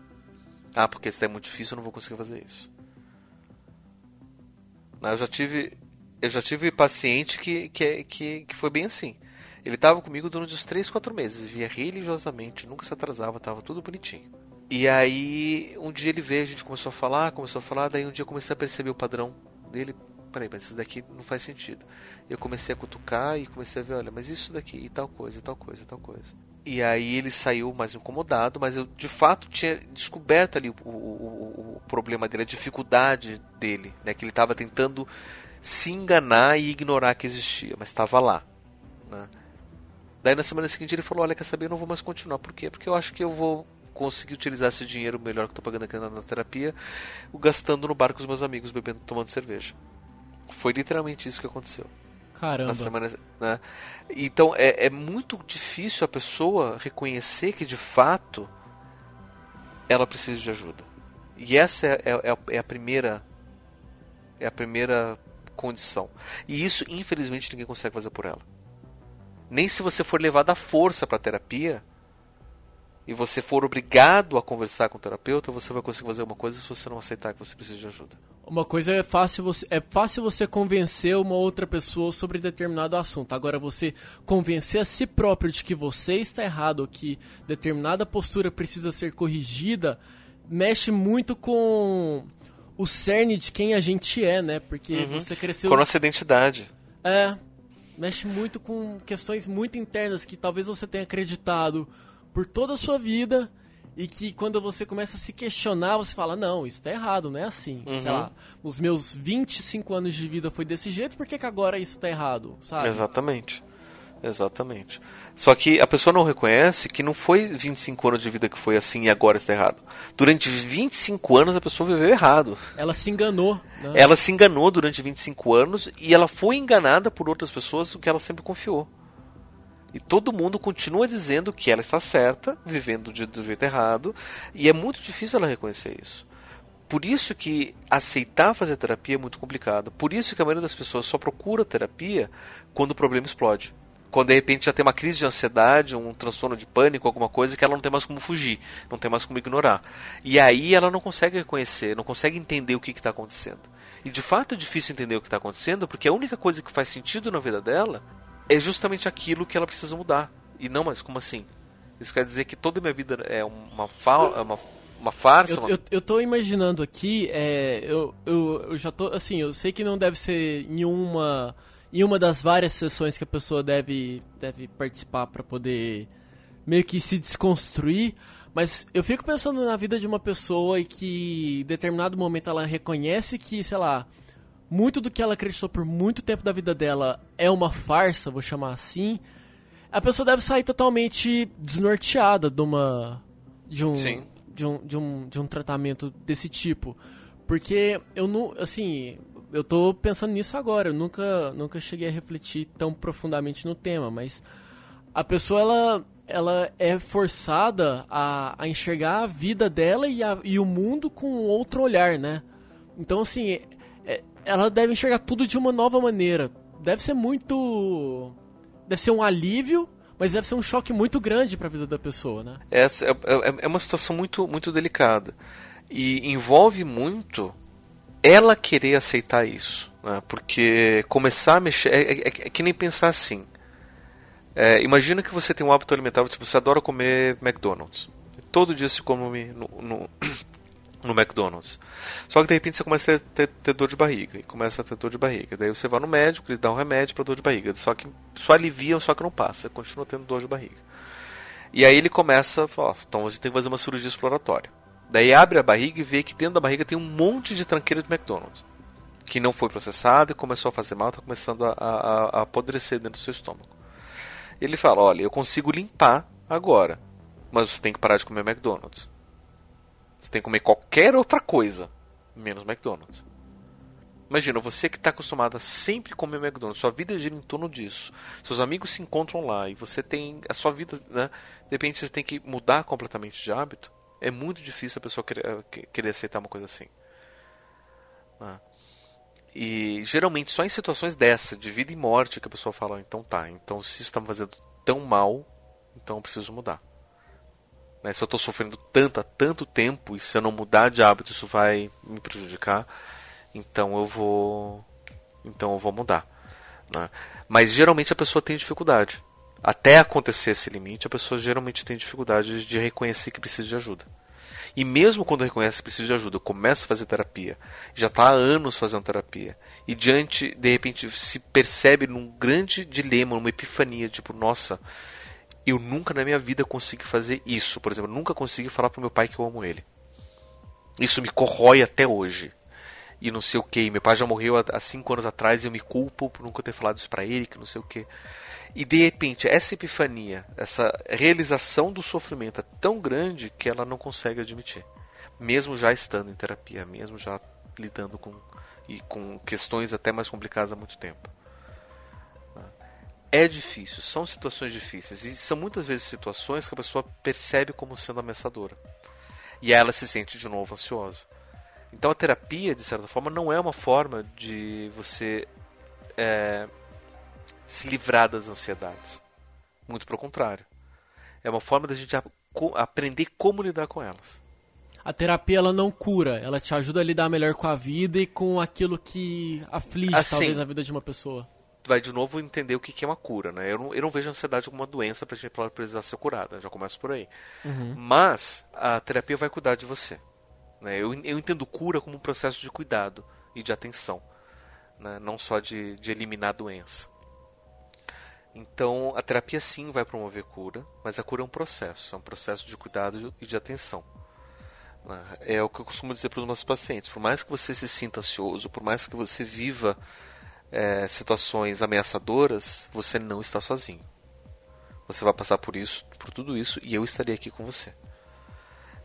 Ah, porque isso é muito difícil, eu não vou conseguir fazer isso. Eu já tive, eu já tive paciente que, que, que, que foi bem assim. Ele estava comigo durante uns 3, 4 meses, via religiosamente, nunca se atrasava, estava tudo bonitinho. E aí, um dia ele veio, a gente começou a falar, começou a falar, daí um dia eu comecei a perceber o padrão dele. Peraí, mas isso daqui não faz sentido. Eu comecei a cutucar e comecei a ver, olha, mas isso daqui, e tal coisa, e tal coisa, e tal coisa. E aí ele saiu mais incomodado, mas eu de fato tinha descoberto ali o, o, o, problema dele, a dificuldade dele, né? Que ele estava tentando se enganar e ignorar que existia, mas estava lá. Né? Daí na semana seguinte ele falou: Olha, quer saber? Eu não vou mais continuar. Por quê? Porque eu acho que eu vou conseguir utilizar esse dinheiro melhor que estou pagando aqui na, na terapia, gastando no bar com os meus amigos, bebendo, tomando cerveja. Foi literalmente isso que aconteceu. Caramba. Semana, né? Então é, é muito difícil a pessoa reconhecer que de fato ela precisa de ajuda. E essa é, é, é a primeira é a primeira condição. E isso, infelizmente, ninguém consegue fazer por ela. Nem se você for levado à força para terapia e você for obrigado a conversar com o terapeuta, você vai conseguir fazer uma coisa se você não aceitar que você precisa de ajuda. Uma coisa é fácil você é fácil você convencer uma outra pessoa sobre determinado assunto. Agora você convencer a si próprio de que você está errado ou que determinada postura precisa ser corrigida mexe muito com o cerne de quem a gente é, né? Porque uhum. você cresceu com a nossa identidade. É, mexe muito com questões muito internas que talvez você tenha acreditado por toda a sua vida e que quando você começa a se questionar, você fala, não, isso tá errado, não é assim. Uhum. Sei lá, os meus 25 anos de vida foi desse jeito, por que, que agora isso tá errado, sabe? Exatamente. Exatamente. Só que a pessoa não reconhece que não foi 25 anos de vida que foi assim e agora está errado. Durante 25 anos a pessoa viveu errado. Ela se enganou. Né? Ela se enganou durante 25 anos e ela foi enganada por outras pessoas o que ela sempre confiou. E todo mundo continua dizendo que ela está certa, vivendo do jeito errado, e é muito difícil ela reconhecer isso. Por isso que aceitar fazer terapia é muito complicado. Por isso que a maioria das pessoas só procura terapia quando o problema explode quando de repente já tem uma crise de ansiedade, um transtorno de pânico, alguma coisa que ela não tem mais como fugir, não tem mais como ignorar. E aí ela não consegue reconhecer, não consegue entender o que está acontecendo. E de fato é difícil entender o que está acontecendo, porque a única coisa que faz sentido na vida dela é justamente aquilo que ela precisa mudar. E não, mas como assim? Isso quer dizer que toda a minha vida é uma, fa é uma, uma farsa? Eu, uma... eu, eu tô imaginando aqui, é, eu, eu, eu já tô, assim, eu sei que não deve ser nenhuma em uma das várias sessões que a pessoa deve, deve participar para poder meio que se desconstruir. Mas eu fico pensando na vida de uma pessoa e que em determinado momento ela reconhece que, sei lá, muito do que ela acreditou por muito tempo da vida dela é uma farsa, vou chamar assim. A pessoa deve sair totalmente desnorteada de uma de um, de um, de um, de um tratamento desse tipo. Porque eu não, assim, eu tô pensando nisso agora. Eu nunca, nunca cheguei a refletir tão profundamente no tema, mas a pessoa ela, ela é forçada a, a enxergar a vida dela e, a, e o mundo com outro olhar, né? Então, assim, ela deve enxergar tudo de uma nova maneira. Deve ser muito. Deve ser um alívio, mas deve ser um choque muito grande para a vida da pessoa, né? É, é, é uma situação muito, muito delicada. E envolve muito ela querer aceitar isso. Né? Porque começar a mexer. É, é, é que nem pensar assim. É, imagina que você tem um hábito alimentar, tipo, você adora comer McDonald's. Todo dia se come no, no, no McDonald's. Só que de repente você começa a ter, ter, ter, dor de barriga. E começa a ter dor de barriga. Daí você vai no médico, ele dá um remédio para dor de barriga. Só que só alivia, só que não passa. Você continua tendo dor de barriga. E aí ele começa, ó, então a gente tem que fazer uma cirurgia exploratória. Daí abre a barriga e vê que dentro da barriga tem um monte de tranqueira de McDonald's. Que não foi processado e começou a fazer mal, está começando a, a, a, apodrecer dentro do seu estômago. Ele fala: Olha, eu consigo limpar agora, mas você tem que parar de comer McDonald's. Você tem que comer qualquer outra coisa, menos McDonald's. Imagina, você que está acostumado a sempre comer McDonald's, sua vida gira em torno disso. Seus amigos se encontram lá e você tem a sua vida, né? De repente você tem que mudar completamente de hábito. É muito difícil a pessoa querer, querer aceitar uma coisa assim. Né? E geralmente só em situações dessa, de vida e morte, que a pessoa fala: então tá, então se isso está me fazendo tão mal, então eu preciso mudar. Né? Se eu estou sofrendo tanto há tanto tempo e se eu não mudar de hábito, isso vai me prejudicar então eu vou então eu vou mudar né? mas geralmente a pessoa tem dificuldade até acontecer esse limite a pessoa geralmente tem dificuldade de reconhecer que precisa de ajuda e mesmo quando reconhece que precisa de ajuda começa a fazer terapia já está há anos fazendo terapia e diante de repente se percebe num grande dilema numa epifania tipo nossa eu nunca na minha vida consegui fazer isso por exemplo nunca consegui falar para meu pai que eu amo ele isso me corrói até hoje e não sei o que. Meu pai já morreu há, cinco anos atrás e eu me culpo por nunca ter falado isso para ele, que não sei o que. E de repente, essa epifania, essa realização do sofrimento é tão grande que ela não consegue admitir. Mesmo já estando em terapia, mesmo já lidando com, e com questões até mais complicadas há muito tempo. É difícil, são situações difíceis. E são muitas vezes situações que a pessoa percebe como sendo ameaçadora. E ela se sente de novo ansiosa. Então a terapia, de certa forma, não é uma forma de você é, se livrar das ansiedades. Muito pelo contrário. É uma forma da gente aprender como lidar com elas. A terapia ela não cura, ela te ajuda a lidar melhor com a vida e com aquilo que aflige assim, talvez a vida de uma pessoa. Vai de novo entender o que é uma cura, né? Eu não, eu não vejo a ansiedade como uma doença para a gente precisar ser curada, já começo por aí. Uhum. Mas a terapia vai cuidar de você. Né? Eu, eu entendo cura como um processo de cuidado e de atenção, né? não só de, de eliminar a doença. Então, a terapia sim vai promover cura, mas a cura é um processo, é um processo de cuidado e de atenção. Né? É o que eu costumo dizer para os meus pacientes: por mais que você se sinta ansioso, por mais que você viva é, situações ameaçadoras, você não está sozinho. Você vai passar por isso, por tudo isso, e eu estarei aqui com você.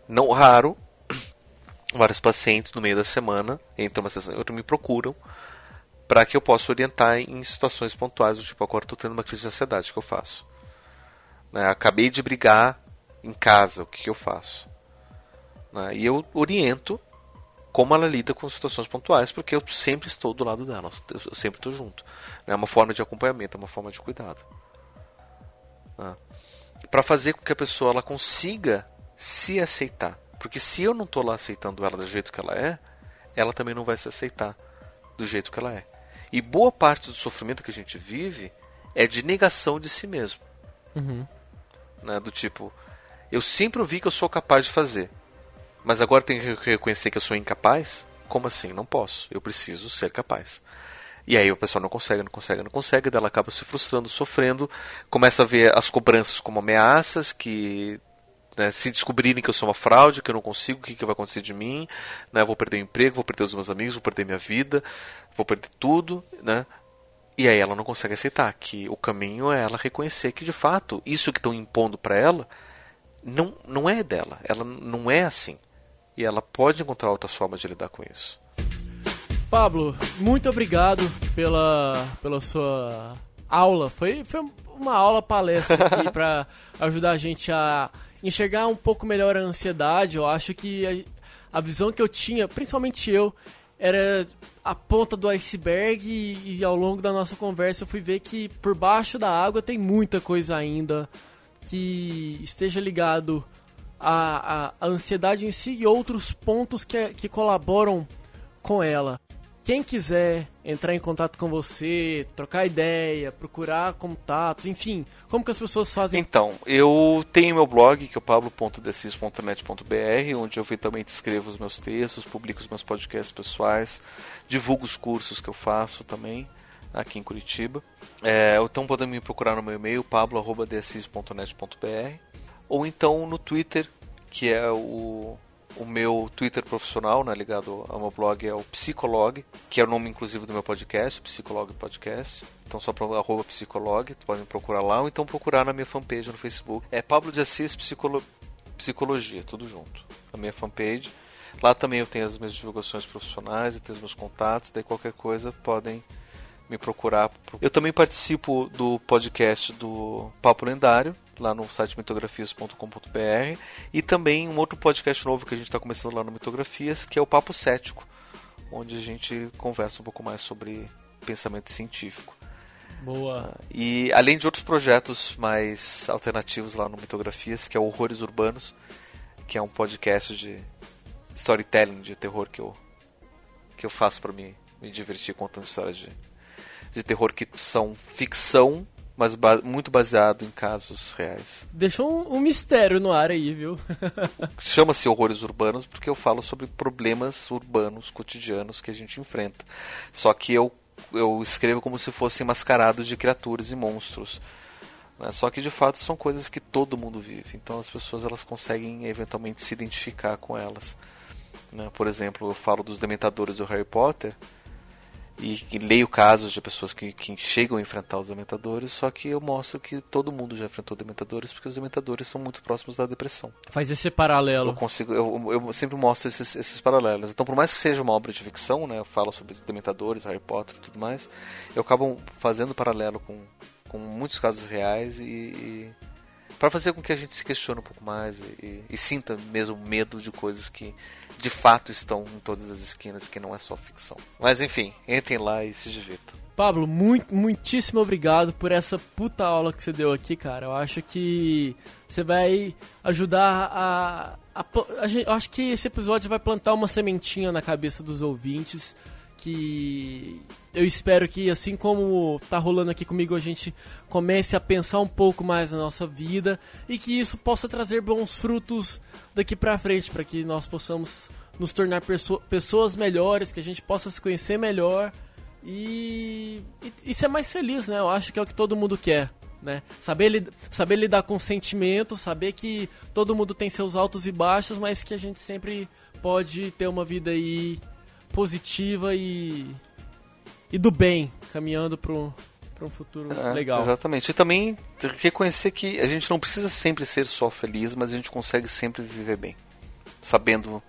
Não raro, vários pacientes no meio da semana, entre uma sessão outra, me procuram para que eu possa orientar em situações pontuais, do tipo, agora estou tendo uma crise de ansiedade, o que eu faço? Né? Acabei de brigar em casa, o que, que eu faço? Né? E eu oriento como ela lida com situações pontuais, porque eu sempre estou do lado dela, eu sempre estou junto. É uma forma de acompanhamento, é uma forma de cuidado. Né? Para fazer com que a pessoa ela consiga se aceitar. Porque se eu não estou lá aceitando ela do jeito que ela é, ela também não vai se aceitar do jeito que ela é. E boa parte do sofrimento que a gente vive é de negação de si mesmo. Uhum. Né? Do tipo, eu sempre ouvi que eu sou capaz de fazer, mas agora tenho que reconhecer que eu sou incapaz? Como assim? Não posso. Eu preciso ser capaz. E aí o pessoal não consegue, não consegue, não consegue, dela acaba se frustrando, sofrendo, começa a ver as cobranças como ameaças, que né, se descobrirem que eu sou uma fraude, que eu não consigo, o que, que vai acontecer de mim? Né, vou perder o emprego, vou perder os meus amigos, vou perder minha vida, vou perder tudo. Né? E aí ela não consegue aceitar que o caminho é ela reconhecer que de fato isso que estão impondo para ela não, não é dela, ela não é assim. E ela pode encontrar outras formas de lidar com isso. Pablo, muito obrigado pela, pela sua aula. Foi, foi uma aula palestra aqui para ajudar a gente a enxergar um pouco melhor a ansiedade. Eu acho que a, a visão que eu tinha, principalmente eu, era a ponta do iceberg e, e, ao longo da nossa conversa eu fui ver que por baixo da água tem muita coisa ainda que esteja ligado à, à, à ansiedade em si e outros pontos que, que colaboram com ela. Quem quiser entrar em contato com você, trocar ideia, procurar contatos, enfim, como que as pessoas fazem? Então, eu tenho meu blog, que é o pablo.decis.net.br, onde eu eventualmente escrevo os meus textos, publico os meus podcasts pessoais, divulgo os cursos que eu faço também aqui em Curitiba. É, então podem me procurar no meu e-mail, pablo.decis.net.br ou então no Twitter, que é o o meu Twitter profissional, né, ligado ao meu blog, é o Psicolog, que é o nome inclusive do meu podcast, Psicolog Podcast. Então só para arroba psicolog, podem procurar lá ou então procurar na minha fanpage no Facebook. É Pablo de Assis Psicolo... Psicologia, tudo junto. A minha fanpage. Lá também eu tenho as minhas divulgações profissionais, eu tenho os meus contatos, daí qualquer coisa podem me procurar. Eu também participo do podcast do Papo Lendário, lá no site mitografias.com.br, e também um outro podcast novo que a gente está começando lá no Mitografias, que é o Papo Cético, onde a gente conversa um pouco mais sobre pensamento científico. Boa. E além de outros projetos mais alternativos lá no Mitografias, que é o Horrores Urbanos, que é um podcast de storytelling de terror que eu que eu faço para me, me divertir contando histórias de, de terror que são ficção, mas ba muito baseado em casos reais. Deixou um, um mistério no ar aí, viu? Chama-se Horrores Urbanos porque eu falo sobre problemas urbanos cotidianos que a gente enfrenta. Só que eu eu escrevo como se fossem mascarados de criaturas e monstros. Né? Só que de fato são coisas que todo mundo vive. Então as pessoas elas conseguem eventualmente se identificar com elas. Né? Por exemplo, eu falo dos dementadores do Harry Potter e, e leio casos de pessoas que, que, chegam a enfrentar os dementadores, só que eu mostro que todo mundo já enfrentou dementadores porque os dementadores são muito próximos da depressão. Faz esse paralelo. Eu consigo, eu, eu sempre mostro esses, esses, paralelos. Então, por mais que seja uma obra de ficção, né, eu falo sobre dementadores, Harry Potter e tudo mais, eu acabo fazendo paralelo com, com muitos casos reais e, e para fazer com que a gente se questione um pouco mais e, e, sinta mesmo medo de coisas que de fato estão em todas as esquinas, que não é só ficção. Mas enfim, entrem lá e se divirtam. Pablo, muito, muitíssimo obrigado por essa puta aula que você deu aqui, cara. Eu acho que você vai ajudar a, a, a, gente, eu acho que esse episódio vai plantar uma sementinha na cabeça dos ouvintes que eu espero que assim como tá rolando aqui comigo a gente comece a pensar um pouco mais na nossa vida e que isso possa trazer bons frutos daqui para frente para que nós possamos nos tornar pessoas melhores, que a gente possa se conhecer melhor e, e, e ser mais feliz, né? Eu acho que é o que todo mundo quer. Né? Saber, saber lidar com sentimentos, saber que todo mundo tem seus altos e baixos, mas que a gente sempre pode ter uma vida aí positiva e, e do bem, caminhando para um, um futuro é, legal. Exatamente. E também reconhecer que a gente não precisa sempre ser só feliz, mas a gente consegue sempre viver bem. Sabendo,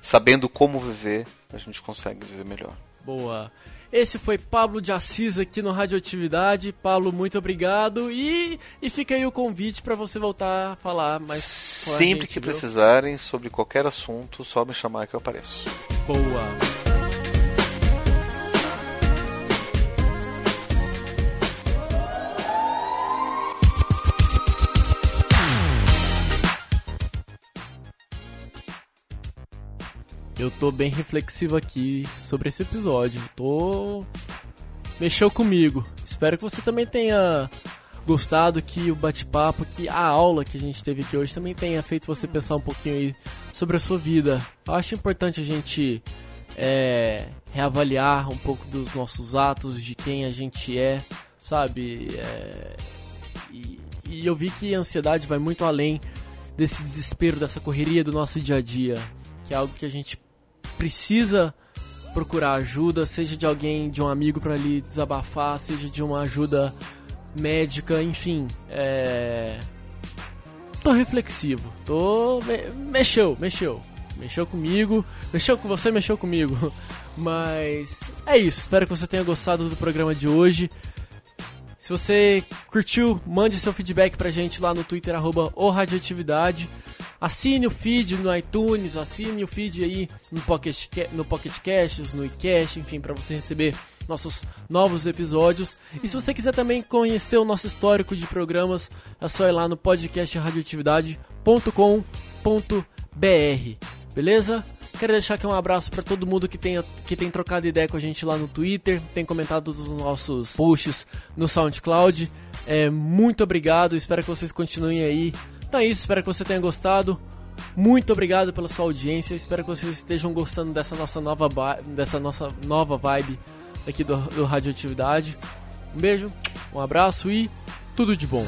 sabendo como viver, a gente consegue viver melhor. Boa. Esse foi Pablo de Assis aqui no Radioatividade. Pablo, muito obrigado. E, e fica aí o convite para você voltar a falar mais Sempre gente, que viu? precisarem, sobre qualquer assunto, só me chamar que eu apareço. Boa. Eu tô bem reflexivo aqui sobre esse episódio. Tô. Mexeu comigo. Espero que você também tenha gostado que o bate-papo, que a aula que a gente teve aqui hoje também tenha feito você pensar um pouquinho aí sobre a sua vida. Eu acho importante a gente é, reavaliar um pouco dos nossos atos, de quem a gente é, sabe? É, e, e eu vi que a ansiedade vai muito além desse desespero, dessa correria do nosso dia a dia, que é algo que a gente precisa procurar ajuda, seja de alguém, de um amigo para lhe desabafar, seja de uma ajuda médica, enfim, é... tô reflexivo, tô mexeu, mexeu, mexeu comigo, mexeu com você, mexeu comigo, mas é isso. Espero que você tenha gostado do programa de hoje. Se você curtiu, mande seu feedback pra gente lá no Twitter, arroba Radioatividade. Assine o feed no iTunes, assine o feed aí no Pocket, no Pocket Casts, no iCash, enfim, para você receber nossos novos episódios. E se você quiser também conhecer o nosso histórico de programas, é só ir lá no podcastradioatividade.com.br. Beleza? Quero deixar aqui um abraço para todo mundo que tem, que tem trocado ideia com a gente lá no Twitter, tem comentado os nossos posts no SoundCloud. É, muito obrigado, espero que vocês continuem aí então é isso, espero que você tenha gostado. Muito obrigado pela sua audiência. Espero que vocês estejam gostando dessa nossa nova, dessa nossa nova vibe aqui do, do Radioatividade. Um beijo, um abraço e tudo de bom.